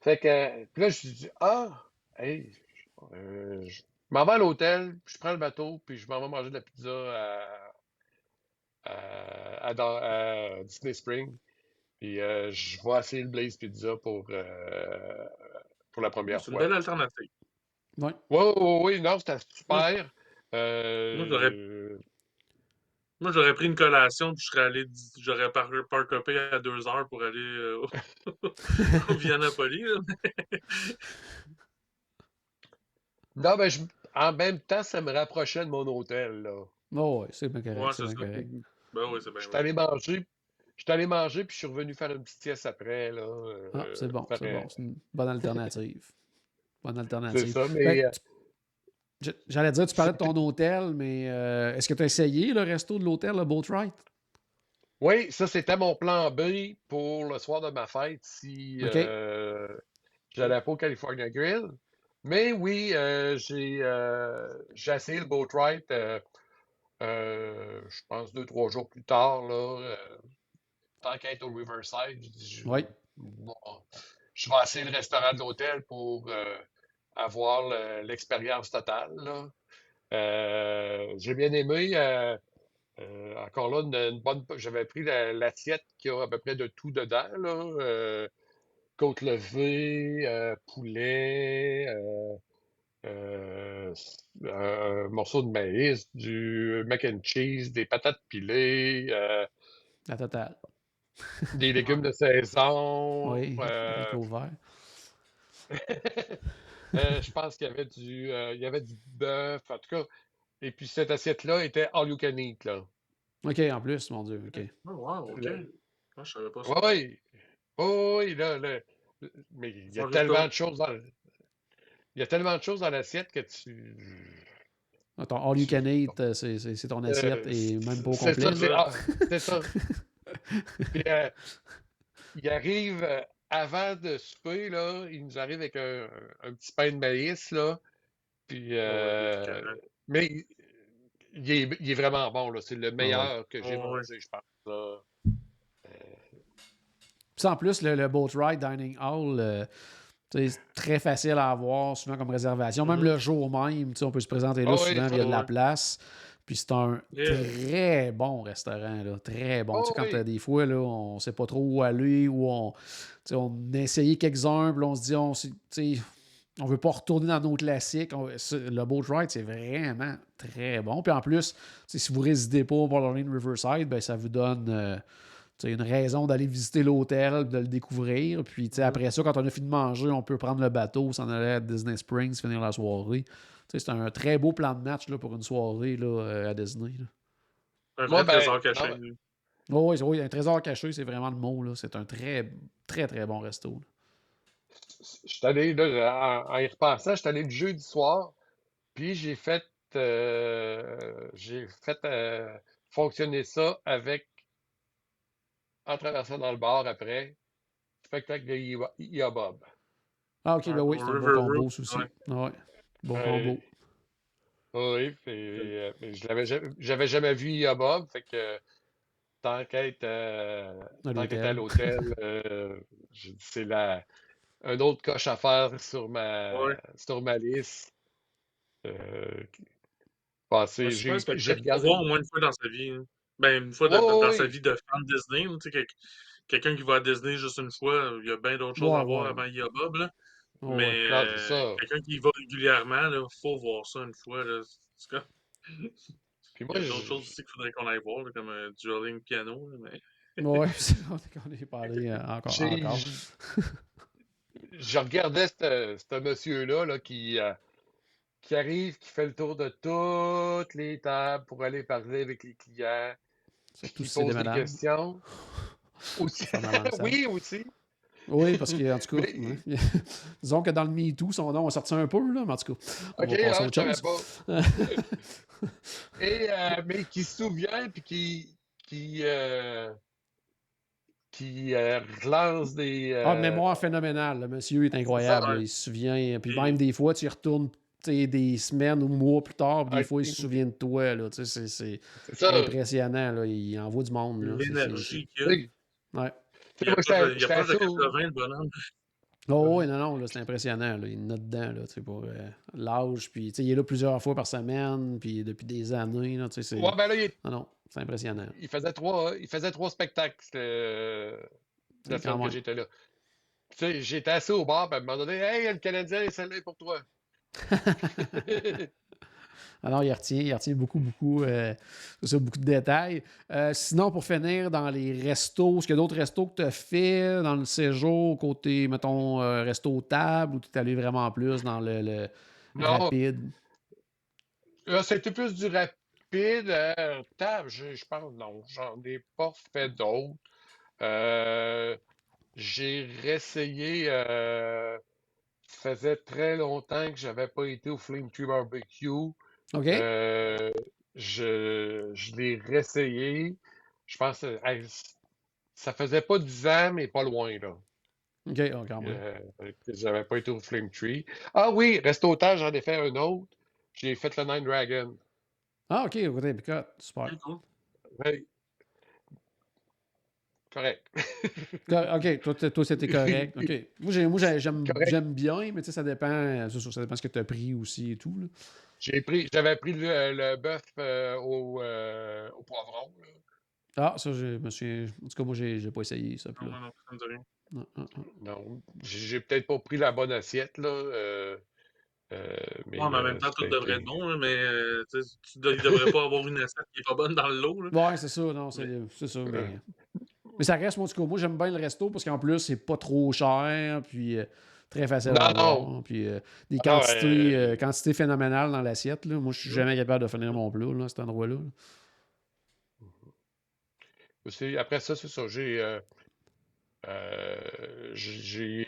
Fait que, puis là, je dis, ah, hey, euh, je m'en vais à l'hôtel, puis je prends le bateau, puis je m'en vais manger de la pizza à, à, à- dans- à Disney Spring. Puis euh, je vais essayer le Blaze Pizza pour, euh, pour la première C'est une fois. belle alternative. Ouais. Oui, oui, oui, non, c'était super. Euh, Moi, j'aurais- pris une collation, puis je serais allé, j'aurais par, parcopé à deux heures pour aller euh, au, Vianapoli. Non, ben, je- en même temps, ça me rapprochait de mon hôtel, là. Oh, ouais, c'est bien correct. Ouais, c'est c'est bien ça. correct. Ben oui, c'est bien. Je suis allé manger. Je suis allé manger, puis je suis revenu faire une petite sieste après, là. Ah, euh, c'est bon, c'est bon. C'est une bonne alternative. Bonne C'est alternative. ça, mais Ben, euh, tu- J'allais dire, tu parlais de ton hôtel, mais euh, est-ce que tu as essayé le resto de l'hôtel, le Boatwright? oui, ça, c'était mon plan B pour le soir de ma fête si euh, j'allais pas au California Grill. Mais oui, euh, j'ai euh, j'ai essayé le boat ride, euh, euh, je pense deux, trois jours plus tard, là, tant qu'à être au Riverside, je Oui. bon, je vais essayer le restaurant de l'hôtel pour avoir le- l'expérience totale, là. J'ai bien aimé. euh, encore là, une, une bonne. J'avais pris la- l'assiette qui a à peu près de tout dedans, là. euh, côte levée, euh, poulet, euh, euh, un morceau de maïs, du mac and cheese, des patates pilées, euh, La totale. des légumes de saison. Oui, euh, avec l'eau vert. euh, je pense qu'il y avait du, euh, il y avait du bœuf, en tout cas. Et puis cette assiette-là était all you can eat, là. OK, en plus, mon Dieu. OK. Oh, wow, ok. Ah, je savais pas ça. Oui, oui. Oui, là, là, mais il y a tellement de choses dans le- Il y a tellement de choses dans l'assiette que tu. Ah, Ton all you can eat, euh, c'est ton assiette Euh, et même pas au C'est complet. ça, c'est ah, c'est ça. Puis, euh, il arrive euh, avant de souper, là, il nous arrive avec un, un petit pain de maïs, là. Puis, euh, mais il- est, il est vraiment bon, là. C'est le meilleur que j'ai ouais. mangé, je pense. là. En plus, le, le Boat Ride Dining Hall, euh, c'est très facile à avoir, souvent comme réservation. Même Mhm. le jour même, on peut se présenter là, Ah souvent, il y a de la place. Puis c'est un Yeah. très bon restaurant, là, très bon. Oh tu sais, quand oui. t'as des fois, là, on sait pas trop où aller, ou on, on a essayé quelques-uns, on se dit, on, on veut pas retourner dans nos classiques. On- le Boat Ride, c'est vraiment très bon. Puis en plus, si vous résidez pas au Borderline Riverside, ben, ça vous donne euh, une raison d'aller visiter l'hôtel, de le découvrir. Puis tu sais, après ça, quand on a fini de manger, on peut prendre le bateau, s'en aller à Disney Springs, finir la soirée. Tu sais, C'est un très beau plan de match là, pour une soirée là, euh, à Disney. là. Un vrai ben, trésor caché. ben- Oh, oui, c'est- oui, un trésor caché, c'est vraiment le mot. là. C'est un très, très, très bon resto. Je suis allé, là, en, en y repensant, je suis allé le jeudi soir, puis j'ai fait, euh, j'ai fait euh, fonctionner ça avec, en traversant dans le bar après, spectacle de Ia- Bob. Ah, ok, ben oui, c'est un bon combo aussi. ouais. Ouais. Bon combo. Oui, puis, euh, mais je l'avais jamais, j'avais jamais vu Ia Bob, fait que tant qu'être euh, À l'hôtel. euh, c'est la un autre coche à faire sur ma Ouais. sur ma liste. Euh, j'ai regardé. au moins une fois dans sa vie. Ben, une fois de- dans sa vie de fan de Disney. tu sais, quel- Quelqu'un qui va à Disney juste une fois, il y a bien d'autres choses Ouais, à voir ouais. avant Ia Bob. Là. Ouais. Mais euh, quelqu'un qui y va régulièrement, il faut voir ça une fois. Là. Puis Il moi, y a d'autres choses aussi qu'il faudrait qu'on aille voir, là, comme un dueling piano. mais... Ouais, c'est on est- parlé euh, encore. encore. je regardais ce monsieur-là là, qui, euh, qui arrive, qui fait le tour de toutes les tables pour aller parler avec les clients, c'est des pose des questions. Aussi. Oui, aussi. Oui, parce que, en tout cas, Mais- disons que dans le MeToo, son nom a sorti un peu, là, mais en tout cas, on Ok, va passer à ah, autre chose. pas. Et, euh, mais qui se souvient, puis qui, qui, euh, qui euh, relance des. Ah, mémoire phénoménale. Le monsieur est incroyable. ça, Il se souvient. Puis même des fois, tu y retournes des semaines ou mois plus tard, des Ah, fois, il se souvient de toi. Là, tu sais, c'est, impressionnant. Là. Il envoie du monde. L'énergie qu'il y a. Ouais. Il y a pas de- il y a j'étais pas de assis au- 80, le bonhomme. Oh, oui, non, non, là, c'est impressionnant. Là. Il est dedans, là, tu sais, pour euh, l'âge. Puis, tu sais, il est là plusieurs fois par semaine, puis depuis des années. Là, tu sais, c'est... Ouais, ben là, il, Non, non, c'est impressionnant. il faisait trois, il faisait trois spectacles euh, Quand semaine que j'étais là. Tu sais, j'étais assis au bar, puis à un moment donné, hey, le Canadien, celle-là est pour toi. Alors, il retient, il retient beaucoup, beaucoup, euh, ça, beaucoup de détails. Euh, sinon, pour finir, dans les restos, est-ce qu'il y a d'autres restos que tu as fait dans le séjour, côté, mettons, euh, resto table, ou tu es allé vraiment plus dans le, le Non. rapide? Là, c'était plus du rapide. Table, je, je pense, non, j'en ai pas fait d'autres. J'ai réessayé. Ça faisait très longtemps que j'avais pas été au Flame Tree Barbecue. OK? Euh, je, je l'ai réessayé. Je pense que hey, ça faisait pas 10 ans, mais pas loin, là. OK, oh, quand même. Euh, que j'avais pas été au Flame Tree. Ah oui, Resto Otage, j'en ai fait un autre. J'ai fait le Nine Dragon. Ah, OK, côté picote, super. Ouais. Correct. Co- OK, toi, toi c'était correct. OK. Moi, j'ai- moi, j'ai- j'aime Correct. j'aime bien, mais tu sais, ça dépend, ça dépend ce que tu as pris aussi et tout. là. J'ai pris, j'avais pris le, le bœuf euh, au, euh, au poivron. là. Ah, ça, je me suis. En tout cas, moi, j'ai j'ai pas essayé ça. Non, là. non, ça me dit rien. Non, non, non. Non, j'ai peut-être pas pris la bonne assiette, là. euh, euh, mais, Ouais, mais en même temps, tout devrait être bon, mais euh, tu ne devrais pas avoir une assiette qui est pas bonne dans le lot. Là. Ouais, c'est ça, non, c'est c'est ça. Mais, mais ça reste, moi, cas, moi, j'aime bien le resto parce qu'en plus, c'est pas trop cher, puis euh, très facile à Non, avoir. Puis euh, des Ah, quantités, euh, quantités phénoménales dans l'assiette. là. Moi, je suis jamais capable de finir mon plat, là, à cet endroit-là. Aussi, après ça, c'est ça. J'ai. j'ai.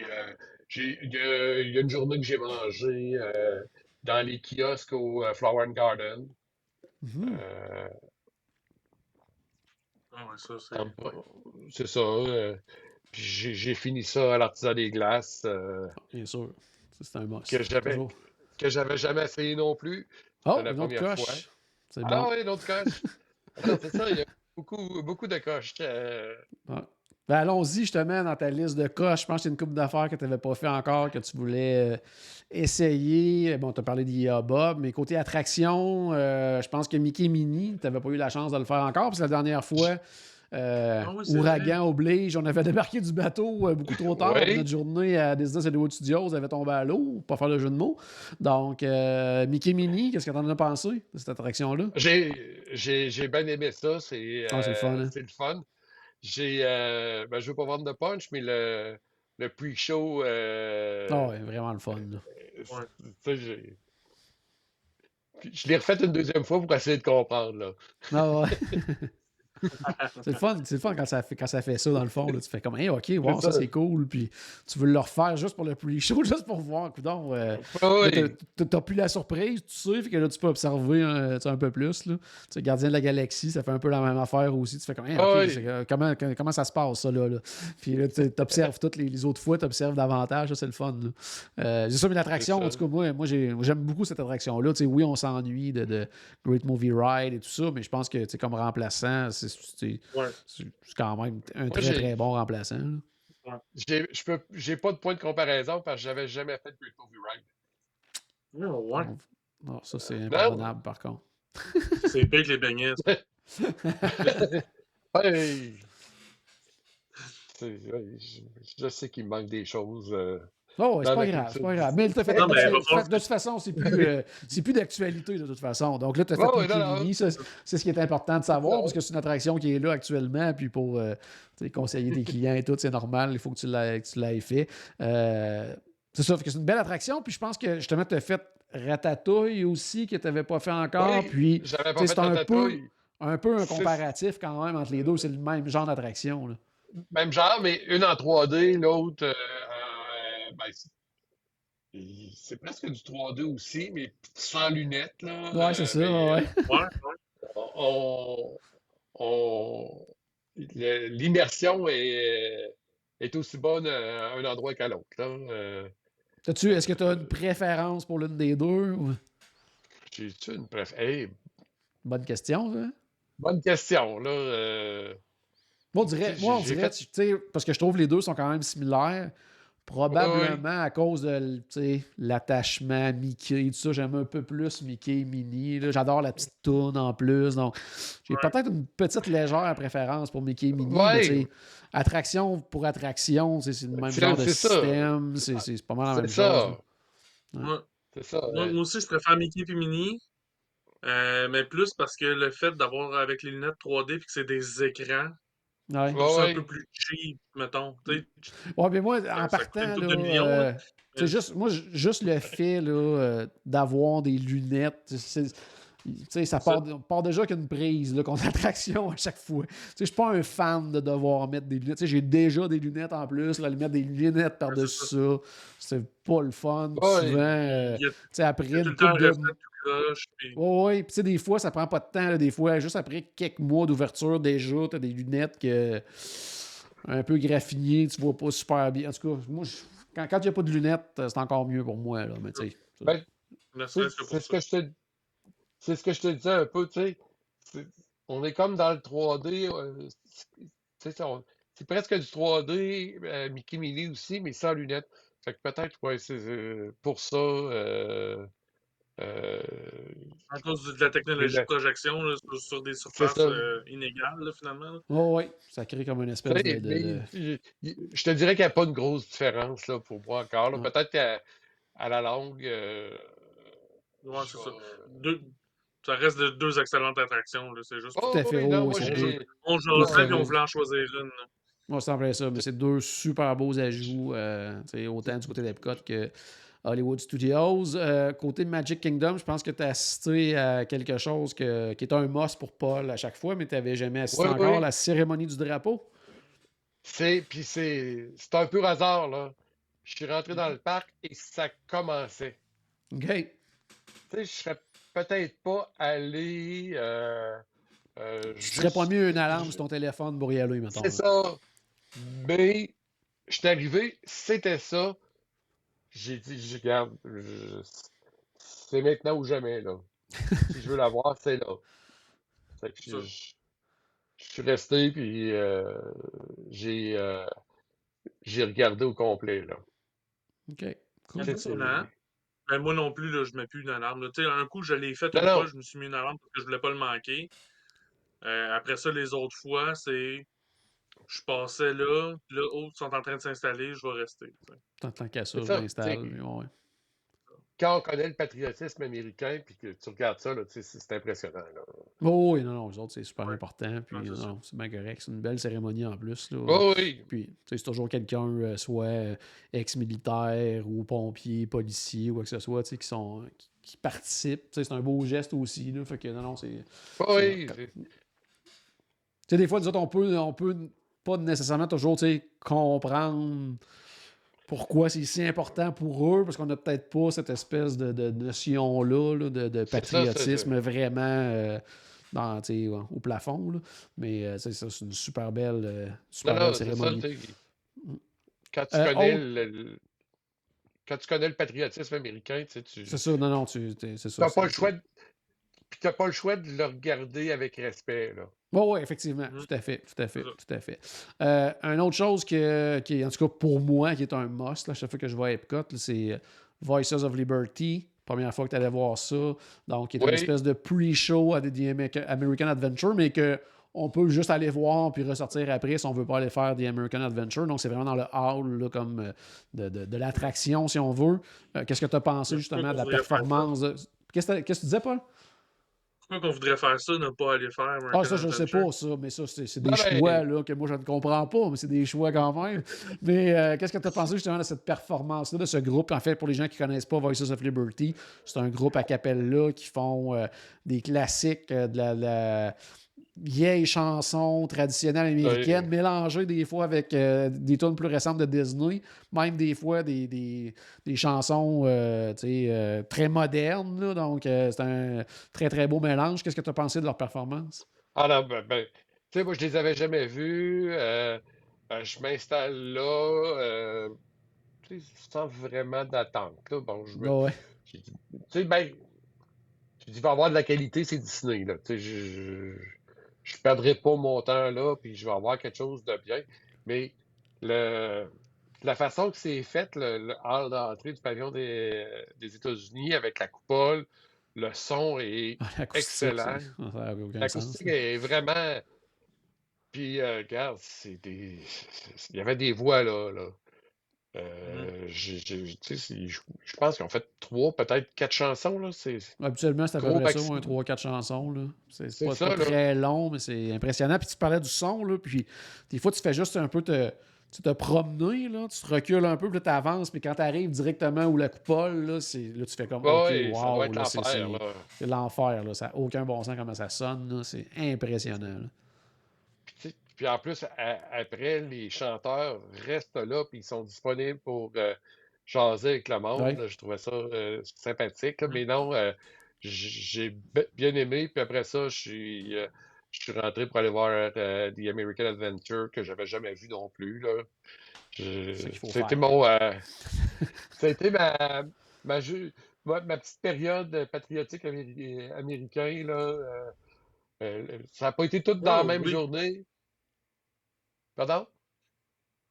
Il y, a il y a une journée que j'ai mangé dans les kiosques au Flower and Garden. Ah ouais, c'est. ça. euh, puis j'ai fini ça à l'artisan des glaces, euh, Bien sûr. C'est un must. Que j'avais- Toujours. que j'avais jamais essayé non plus. Oh, la une autre première coche? fois. C'est Ah bon. oui, l'autre coche. Ah, c'est ça, il y a beaucoup, beaucoup de coches. euh, Ouais. Ben, allons-y justement dans ta liste de cas. Je pense que c'est une coupe d'affaires que tu n'avais pas fait encore, que tu voulais euh, essayer. Bon, tu as parlé d'IA Bob, mais côté attraction, euh, je pense que Mickey Mini, tu n'avais pas eu la chance de le faire encore, parce que la dernière fois, euh, Ah oui, ouragan oblige, on avait débarqué du bateau euh, beaucoup trop tard. Oui. Notre journée à Disney Hollywood Studios avait tombé à l'eau, pour pas faire le jeu de mots. Donc, Mickey Mini, qu'est-ce que tu en as pensé de cette attraction-là? J'ai, bien aimé ça. C'est, Ah, c'est le fun, hein? J'ai, euh, ben, je veux pas vendre de punch, mais le, le pre-show, euh, ouais, vraiment le fun. Ouais. Puis je l'ai refait une deuxième fois pour essayer de comprendre. Là. Ah ouais. c'est le fun, c'est le fun quand ça fait quand ça fait ça dans le fond. là. tu fais comme hey, ok, wow, ça c'est cool. Puis tu veux le refaire juste pour le pre-show, juste pour voir. Coudon, euh, oui. t'as- plus la surprise, tu sais, fait que là tu peux observer sais, un peu plus. Là. Tu sais, Gardien de la Galaxie, ça fait un peu la même affaire aussi. Tu fais comme hey, ok, oui. c'est- euh, comment, comment, ça se passe ça là, là? Puis là, tu observes toutes les, les autres fois, tu observes davantage, ça c'est le fun. Euh, c'est ça, mais l'attraction, C'est en tout cas, moi, moi j'ai- j'aime beaucoup cette attraction-là. Tu sais, oui, on s'ennuie de, de Great Movie Ride et tout ça, mais je pense que comme remplaçant, c'est c'est- Ouais. quand même un très très bon remplaçant. là. J'ai, je peux, j'ai pas de point de comparaison parce que j'avais jamais fait de Great Movie Ride. Ah, ouais. Non, ça, c'est impardonnable par contre. C'est pire que les beignets. Hey! Ouais, je, je sais qu'il me manque des choses. euh, Oh, ouais, c'est pas grave, c'est pas grave. Mais fait, Non, mais de toute façon, c'est plus, euh, plus d'actualité de toute façon. Donc là, tu as fait non, non. Mini, ça, c'est ce qui est important de savoir parce que c'est une attraction qui est là actuellement. Puis pour euh, conseiller des clients et tout, c'est normal, il faut que tu l'aies fait. Euh, c'est ça, c'est une belle attraction. Puis je pense que justement, tu as fait Ratatouille aussi, que tu n'avais pas fait encore. oui, puis c'est un peu, un peu un comparatif quand même entre les deux. C'est le même genre d'attraction. Même genre, mais une en 3D, l'autre, ben, c'est- presque du 3D aussi, mais sans lunettes. Là, Ouais, c'est Euh, ça. mais, ouais. Ouais, ouais. on, on- le- l'immersion est, est aussi bonne à un endroit qu'à l'autre. là. Euh, Est-ce que tu as une préférence pour l'une des deux? ou- J'ai-tu une préf- Hey, Bonne question, ça. bonne question. Là, euh, Moi, on dirait, J'ai- moi, on j'ai dirait fait- tu sais, parce que je trouve les deux sont quand même similaires. Probablement à cause de tu sais, l'attachement à Mickey, tout ça. J'aime un peu plus Mickey Mini. là. J'adore la petite toune en plus. Donc, j'ai Ouais. peut-être une petite légère préférence pour Mickey Mini. Ouais. mais attraction pour attraction, c'est le même genre de système. C'est c'est pas mal la même c'est ça. chose. Ouais. C'est ça. Moi, moi aussi, je préfère Mickey et Minnie. euh, mais plus parce que le fait d'avoir avec les lunettes 3D et que c'est des écrans, Ouais. je trouve ça Ouais. un peu plus cheap, mettons. Tu sais, Ouais, mais moi, en partant, là, de millions, euh, juste, moi, ju- juste le fait là, euh, d'avoir des lunettes, c'est- tu sais, ça part, part déjà qu'une prise là, contre l'attraction à chaque fois. Tu sais, Je suis pas un fan de devoir mettre des lunettes. Tu sais, J'ai déjà des lunettes en plus. Là, mettre des lunettes par-dessus ça, c'est pas le fun. Ouais. Souvent, euh, a tu sais, après une de... puis- Ouais, ouais. Puis, tu sais, des fois, ça prend pas de temps. là. Des fois, juste après quelques mois d'ouverture, déjà, tu as des lunettes que un peu graffinées, tu vois pas super bien. En tout cas, moi, je- quand quand il n'y a pas de lunettes, euh, c'est encore mieux pour moi. Là, mais, tu sais, Ben, C'est pour ce que je te c'est ce que je te disais un peu, tu sais. On est comme dans le 3D. euh, c'est- presque du 3D, euh, Mickey Minnie aussi, mais sans lunettes. Fait que peut-être, ouais, c'est euh, pour ça. Euh, À cause de la technologie de projection là, sur, sur des surfaces euh, inégales, là, finalement. Ouais, ouais. Ça crée comme une espèce de. de- mais de- je te dirais qu'il n'y a pas une grosse différence là, pour moi encore. Peut-être qu'à à la longue. euh, Ouais, ça. Deux, ça reste de deux excellentes attractions. C'est juste. Oh, Tout à fait, oui, non, oui, moi, deux. On et on voulait en choisir une. Moi, ça me ça, mais c'est deux super beaux ajouts, euh, autant du côté d'Epcot que Hollywood Studios. Euh, côté Magic Kingdom, je pense que tu as assisté à quelque chose que- qui est un must pour Paul à chaque fois, mais tu n'avais jamais assisté Oui, encore, oui. la cérémonie du drapeau? C'est, puis c'est, c'est un peu hasard, là. Je suis rentré dans le parc et ça commençait. OK. Tu sais, je serais peut-être pas allé. Euh, euh, Tu serais pas juste- mieux une alarme sur ton téléphone pour y aller, mettons. C'est ça. Mais je suis arrivé, c'était ça. J'ai dit, je regarde, je- c'est maintenant ou jamais, là. si je veux la voir, c'est là. Fait que Ça. je, je suis resté, puis euh, j'ai euh, j'ai regardé au complet, là. OK. Cool. Ben, moi non plus, là, je mets plus une alarme. là. Tu sais, un coup, je l'ai fait une fois, je me suis mis une alarme parce que je voulais pas le manquer. Euh, après ça, les autres fois, c'est. Je passais là, puis là, oh, ils sont en train de s'installer, je vais rester. Tant, tant qu'à ça, je sais. Ouais. Quand on connaît le patriotisme américain, puis que tu regardes ça, c'est impressionnant. Là. Oh, oui, non, non, les autres, c'est super Ouais. important. Puis, Ouais, non, c'est bien correct. C'est une belle cérémonie en plus. Là. Oh oui, Puis, c'est toujours quelqu'un, euh, soit euh, ex-militaire ou pompier, policier ou quoi que ce soit, tu sais, qui, sont, qui, participent. C'est un beau geste aussi. Là, fait que non, non, c'est. oh oui. Tu sais, des fois, nous autres, on peut, on peut pas nécessairement toujours comprendre pourquoi c'est si important pour eux, parce qu'on n'a peut-être pas cette espèce de, de notion-là là, de, ça, patriotisme vraiment euh, dans, au plafond. là. Mais euh, ça, c'est une super belle, euh, super Non, belle non, c'est ça. cérémonie. Quand tu connais le, le- quand tu connais le patriotisme américain, tu C'est ça, non, non, tu, n'as pas le choix de... Pas le choix de le regarder avec respect, là. Oui, oui, effectivement. Mhm. Tout à fait, tout à fait, tout à fait. Euh, une autre chose que, qui est, en tout cas pour moi, qui est un must, là, chaque fois que je vais à Epcot, c'est euh, Voices of Liberty. Première fois que tu allais voir ça. Donc, qui est une Oui. espèce de pre-show à The America- American Adventure, mais que on peut juste aller voir puis ressortir après si on veut pas aller faire The American Adventure. Donc, c'est vraiment dans le hall là, comme euh, de, de- de l'attraction, si on veut. Euh, Qu'est-ce que tu as pensé justement de la performance? de- qu'est-ce que tu disais, Paul? Pourquoi qu'on voudrait faire ça, ne pas aller faire Ah, ça, je ne sais pas, ça, mais ça, c'est c'est des Ah, ben- choix là, que moi, je ne comprends pas, mais c'est des choix quand même. Mais euh, qu'est-ce que tu as pensé justement de cette performance-là, de ce groupe? En fait, pour les gens qui ne connaissent pas Voices of Liberty, c'est un groupe à cappella qui font euh, des classiques euh, de la, la vieille chanson traditionnelle américaine, mélangées des fois avec euh, des tunes plus récentes de Disney, même des fois des, des, des chansons euh, euh, très modernes. là. donc, c'est un très, très beau mélange. Qu'est-ce que tu as pensé de leur performance? Ah non, ben, ben, tu sais, moi, je les avais jamais vus. je m'installe là, sans vraiment d'attente. Bon, je me- ouais. tu sais, ben, je dis, il va avoir de la qualité, c'est Disney, là. Je, je, je perdrai pas mon temps là, puis je vais avoir quelque chose de bien. Mais le, la façon que c'est fait, le, le hall d'entrée du pavillon des, des États-Unis avec la coupole, le son est Ah, Excellent. L'acoustique est vraiment. Puis, euh, regarde, c'est des. Il y avait des voix là. là. Euh, sais, c'est- je pense qu'ils ont fait trois, peut-être quatre chansons. Là. C'est, Habituellement, c'est à peu Gros près ça, un 3-4 chansons. là. C'est c'est C'est pas, ça, pas là. très long, mais c'est impressionnant. Puis tu parlais du son, là, puis des fois, tu fais juste un peu te, tu te promener, là, tu te recules un peu, puis tu avances, mais quand tu arrives directement où la coupole, là, c'est- là, tu fais comme, OK, ouais, wow, c'est- l'enfer. c'est là. c'est l'enfer. là. Ça n'a aucun bon sens comment ça sonne. là. C'est impressionnant. là. Puis, en plus, après, les chanteurs restent là, puis ils sont disponibles pour euh, jaser avec le monde. Ouais. là. Je trouvais ça euh, sympathique. là. Mais non, euh, j'ai bien aimé. Puis après ça, je suis, euh, je suis rentré pour aller voir The American Adventure, que j'avais jamais vu non plus. Là. C'était mon. C'était ma, ma, ju- ma, ma petite période patriotique améri- américain. Là. ça n'a pas été tout dans la Oh, même oui. journée. Pardon?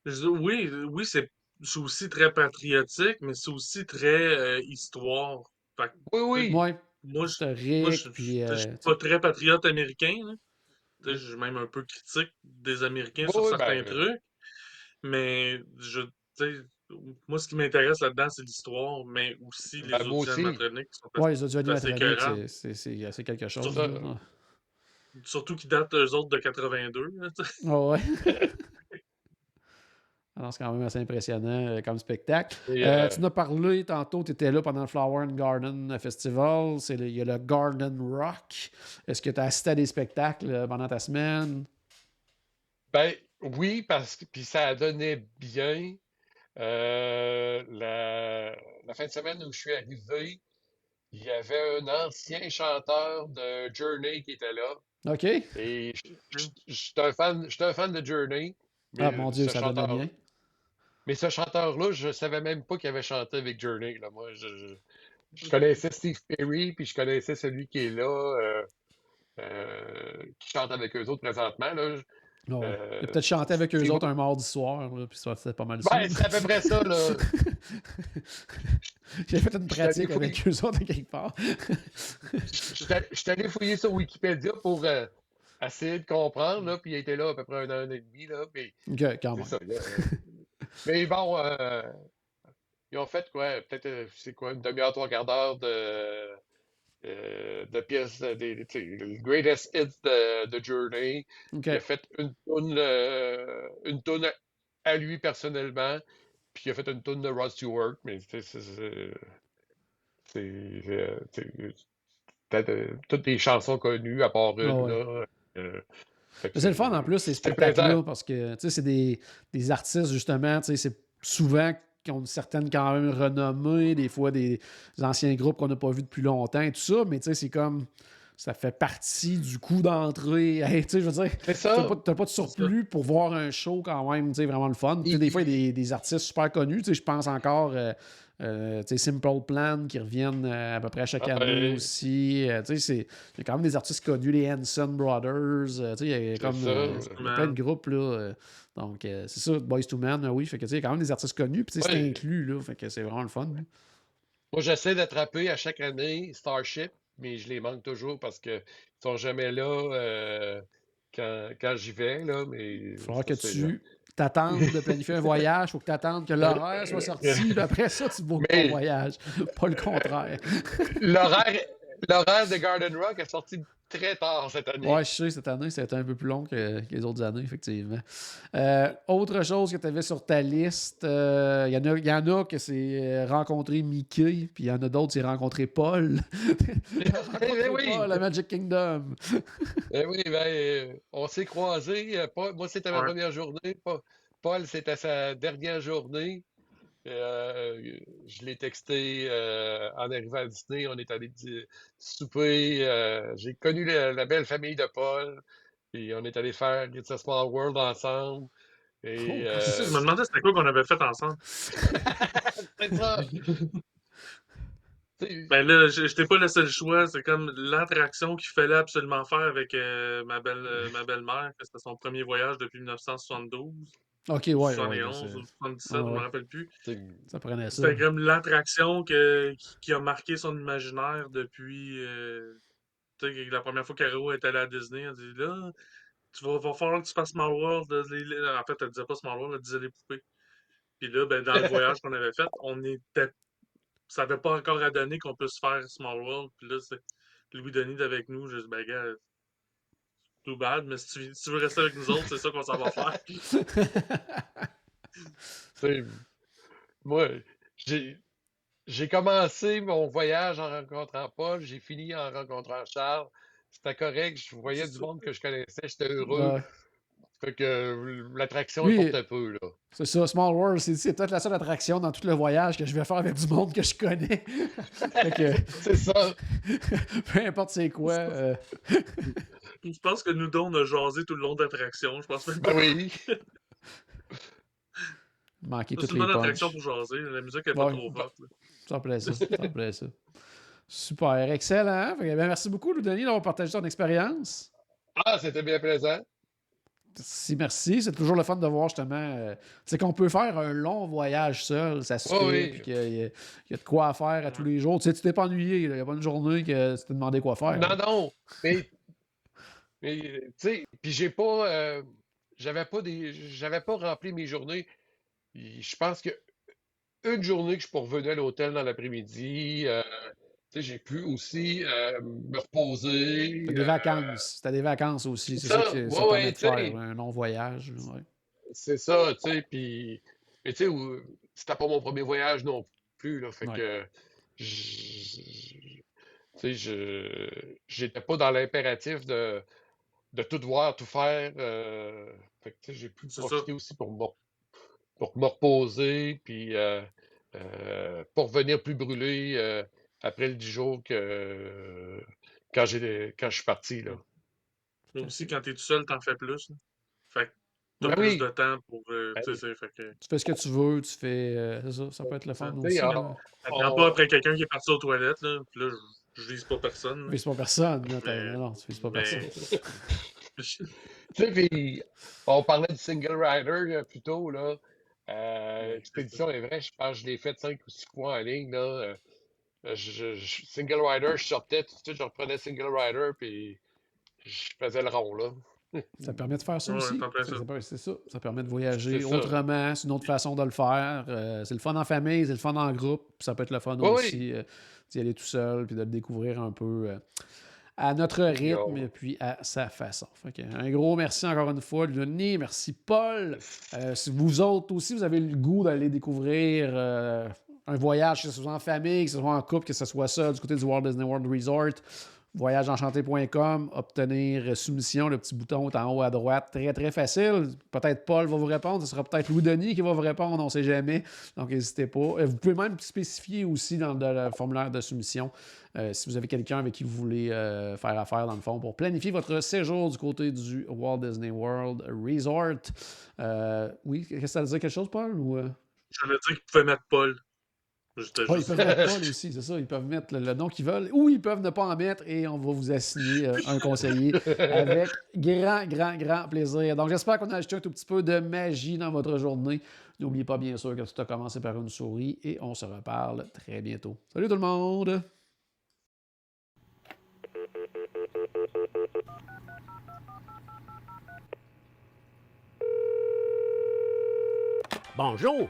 Je oui, oui, c'est c'est aussi très patriotique, mais c'est aussi très euh, histoire. Fait que Oui, oui. Ouais, moi, je, historique, moi, je, puis. je- euh, suis pas très patriote américain. là. Tu sais, Je suis même un peu critique des Américains Oui, sur oui, certains ben, trucs. Mais je, tu sais, moi, ce qui m'intéresse là-dedans, c'est l'histoire, mais aussi les Ben, moi autres aussi. animatroniques qui sont ouais, les audio c'est assez animatroniques, écœurant. c'est- c'est c'est- c'est quelque chose. là. Ah. Surtout qui datent eux autres de 82. là, tu sais. Ah ouais. Alors, c'est quand même assez impressionnant euh, comme spectacle. Euh, euh, tu nous as parlé tantôt, tu étais là pendant le Flower and Garden Festival. Il y a le Garden Rock. Est-ce que tu as assisté à des spectacles pendant ta semaine? Ben oui, parce que puis ça a donné bien. Euh, la, la fin de semaine où je suis arrivé, il y avait un ancien chanteur de Journey qui était là. OK. Et je suis un fan, de Journey. Ah, mon Dieu, ça donne chanteur, bien. mais ce chanteur-là, je savais même pas qu'il avait chanté avec Journey. Là. Moi, je, je- je connaissais Steve Perry, puis je connaissais celui qui est là. euh, euh, qui chante avec eux autres présentement. Là. Ouais. Euh, Il a peut-être chanté avec eux c'est- autres un mardi soir, là, puis ça c'était pas mal ça. Ben, c'est à peu près ça, là. J'ai fait une pratique avec eux autres à quelque part. Je suis allé- fouiller sur Wikipédia pour euh, essayer de comprendre, là, puis il était là à peu près un an et demi, là, puis Ok, quand même. c'est ça, là. Mais bon, euh, ils ont fait quoi? Peut-être, euh, c'est quoi, une demi-heure, trois quarts d'heure de, euh, de pièces, euh, des, le greatest hits de, de Journey. Ok. Il a fait une toune, euh, une toune à lui personnellement, puis il a fait une toune de Rod Stewart, mais c'est toutes les chansons connues à part une, Ah ouais. là. C'est le fun en plus, ces spectacles-là, parce que tu sais, c'est des, des artistes, justement, tu sais, c'est souvent qui ont une certaine quand même renommée, des fois des anciens groupes qu'on n'a pas vus depuis longtemps et tout ça, mais tu sais, c'est comme ça fait partie du coup d'entrée. Hey, tu sais, je veux dire, t'as pas, pas de surplus pour voir un show quand même, tu sais, vraiment le fun. Des fois, il y a des, des artistes super connus, tu sais, je pense encore, euh, euh, Simple Plan qui reviennent euh, à peu près chaque Ah, année aussi. Euh, il y a quand même des artistes connus, les Hanson Brothers, euh, il y a comme plein de groupes, là. donc, c'est ça, Boys to Men, oui, fait que, il y a quand même des artistes connus, puis c'est inclus, là, fait que c'est vraiment le fun. là. Moi, j'essaie d'attraper à chaque année Starship, mais je les manque toujours parce qu'ils sont jamais là euh, quand, quand j'y vais, là, mais Il falloir que tu t'attendes de planifier un voyage, il faut que tu attendes que l'horaire soit sorti, puis après ça, tu bookes ton voyage. Pas le contraire. L'horaire, l'horaire de Garden Rock est sorti très tard cette année. Ouais, je sais, cette année, c'était un peu plus long que, que les autres années, effectivement. Euh, autre chose que tu avais sur ta liste, euh, il y, en a- y en a que c'est euh, rencontrer Mickey, puis il y en a d'autres, c'est rencontrer Paul. rencontrer oui. Paul à Magic Kingdom. Eh oui, ben, euh, on s'est croisés. euh, Paul- moi, c'était ma Ouais. première journée. Pa- Paul, c'était sa dernière journée. Euh, je l'ai texté euh, en arrivant à Disney. On est allé souper. euh, J'ai connu la, la belle famille de Paul. Puis on est allé faire It's a Small World ensemble. Et, Oh, Je me demandais c'était quoi qu'on avait fait ensemble. c'est ça. Ben là, je j'étais pas le seul choix. C'est comme l'attraction qu'il fallait absolument faire avec ma belle ma belle-mère, que c'était son premier voyage depuis 1972, Ok, ouais, ouais, 71 c'est- ou 77, Ah je me ouais. rappelle plus. c'est- ça prenait ça. C'était comme l'attraction que, qui, a marqué son imaginaire depuis euh, la première fois qu'Aro est allé à Disney. Elle dit là, tu vas, va falloir que tu fasses Small World. En fait, elle disait pas Small World, elle disait les poupées. Puis là, ben, dans le voyage qu'on avait fait, on était. Ça n'avait pas encore à donner qu'on puisse faire Small World. Puis là, c'est Louis Denis est avec nous. Je dis, ben, gars, too bad, mais si tu, si tu veux rester avec nous autres, c'est ça qu'on s'en va faire. C'est- Moi, j'ai j'ai commencé mon voyage en rencontrant Paul, j'ai fini en rencontrant Charles. C'était correct, je voyais du monde que je connaissais, j'étais heureux. Ouais. Fait que euh, l'attraction Oui. importe un peu, là. C'est ça, Small World, c'est c'est peut-être la seule attraction dans tout le voyage que je vais faire avec du monde que je connais. Fait que, C'est ça. peu importe c'est quoi. euh, Je pense que nous deux, on a jasé tout le long de l'attraction. Je pense même pas Ben oui. manquer C'est toutes une les bonne attraction punches. pour jaser. La musique est pas trop forte. Ça me plaît ça. Ça me plaît ça. Super, excellent. Fait que, ben, merci beaucoup, Denis, d'avoir partagé ton expérience. Ah, c'était bien plaisant. Merci, merci. C'est toujours le fun de voir justement. euh, c'est qu'on peut faire un long voyage seul, ça se Oh fait, oui. puis qu'il y, a- il y a de quoi à faire à tous les jours. Tu sais, tu t'es pas ennuyé. Il n'y a pas une journée que tu t'es demandé quoi faire. Non, non. Mais, mais tu sais, puis j'ai pas, euh, j'avais pas des, j'avais pas rempli mes journées. Je pense que une journée que je suis revenu à l'hôtel dans l'après-midi, euh, j'ai pu aussi euh, me reposer. T'as des euh, vacances. T'as des vacances aussi. C'est ça, ça, que ça ouais, permet ouais, de faire tu sais. un long voyage. ouais. C'est ça, tu sais, puis, mais tu sais, où- c'était pas mon premier voyage non plus, là, fait Ouais. que, j- tu sais, je, j'étais pas dans l'impératif de, de tout voir, tout faire, euh, fait que, tu sais, j'ai pu ça. profiter aussi pour me, pour me reposer, puis euh, euh, pour venir plus brûlé euh, après le 10 jours que, quand j'ai, quand je suis parti, là. Mais aussi, quand t'es tout seul, t'en fais plus. là. Fait que t'as Ben plus oui. de temps pour. euh, Ben tu oui. sais, fait que. Tu fais ce que tu veux, tu fais. euh, c'est ça, ça peut être le fun Tu aussi. là. T'attends on- pas après quelqu'un qui est parti aux toilettes, là. Puis là, Je vise pas personne. Tu là. vises pas personne. là, Mais- non, tu vises pas mais- personne. Je- Tu sais, puis on parlait du single rider euh, plus tôt, là. Euh, Expédition est je pense que je l'ai fait cinq ou six fois en ligne, là. Euh, je- je- single rider, je sortais, tout de suite, je reprenais single rider, puis je faisais le rond, là. Ça permet de faire ça Ouais, aussi. C'est ça. Ça permet de voyager autrement. C'est une autre façon de le faire. Euh, c'est le fun en famille, c'est le fun en groupe. puis ça peut être le fun Oui, oui. aussi euh, d'y aller tout seul puis de le découvrir un peu euh, à notre rythme et puis à sa façon. Fait que un gros merci encore une fois, Denis. Merci, Paul. Euh, si vous autres aussi, vous avez le goût d'aller découvrir euh, un voyage, que ce soit en famille, que ce soit en couple, que ce soit seul, du côté du Walt Disney World Resort, voyageenchanté.com, obtenir soumission, le petit bouton est en haut à droite, très très facile. Peut-être Paul va vous répondre, ce sera peut-être Louis-Denis qui va vous répondre, on ne sait jamais, donc n'hésitez pas. Euh, Vous pouvez même spécifier aussi dans le formulaire de soumission euh, si vous avez quelqu'un avec qui vous voulez euh, faire affaire dans le fond pour planifier votre séjour du côté du Walt Disney World Resort. Oui, qu'est-ce que ça veut dire quelque chose, Paul? Ou, euh? J'allais dire qu'ils pouvaient mettre Paul. Ils peuvent mettre Paul aussi, c'est ça. Ils peuvent mettre le, le nom qu'ils veulent ou ils peuvent ne pas en mettre et on va vous assigner euh, un conseiller avec grand, grand, grand plaisir. Donc, j'espère qu'on a ajouté un tout petit peu de magie dans votre journée. N'oubliez pas, bien sûr, que tout a commencé par une souris et on se reparle très bientôt. Salut tout le monde! Bonjour,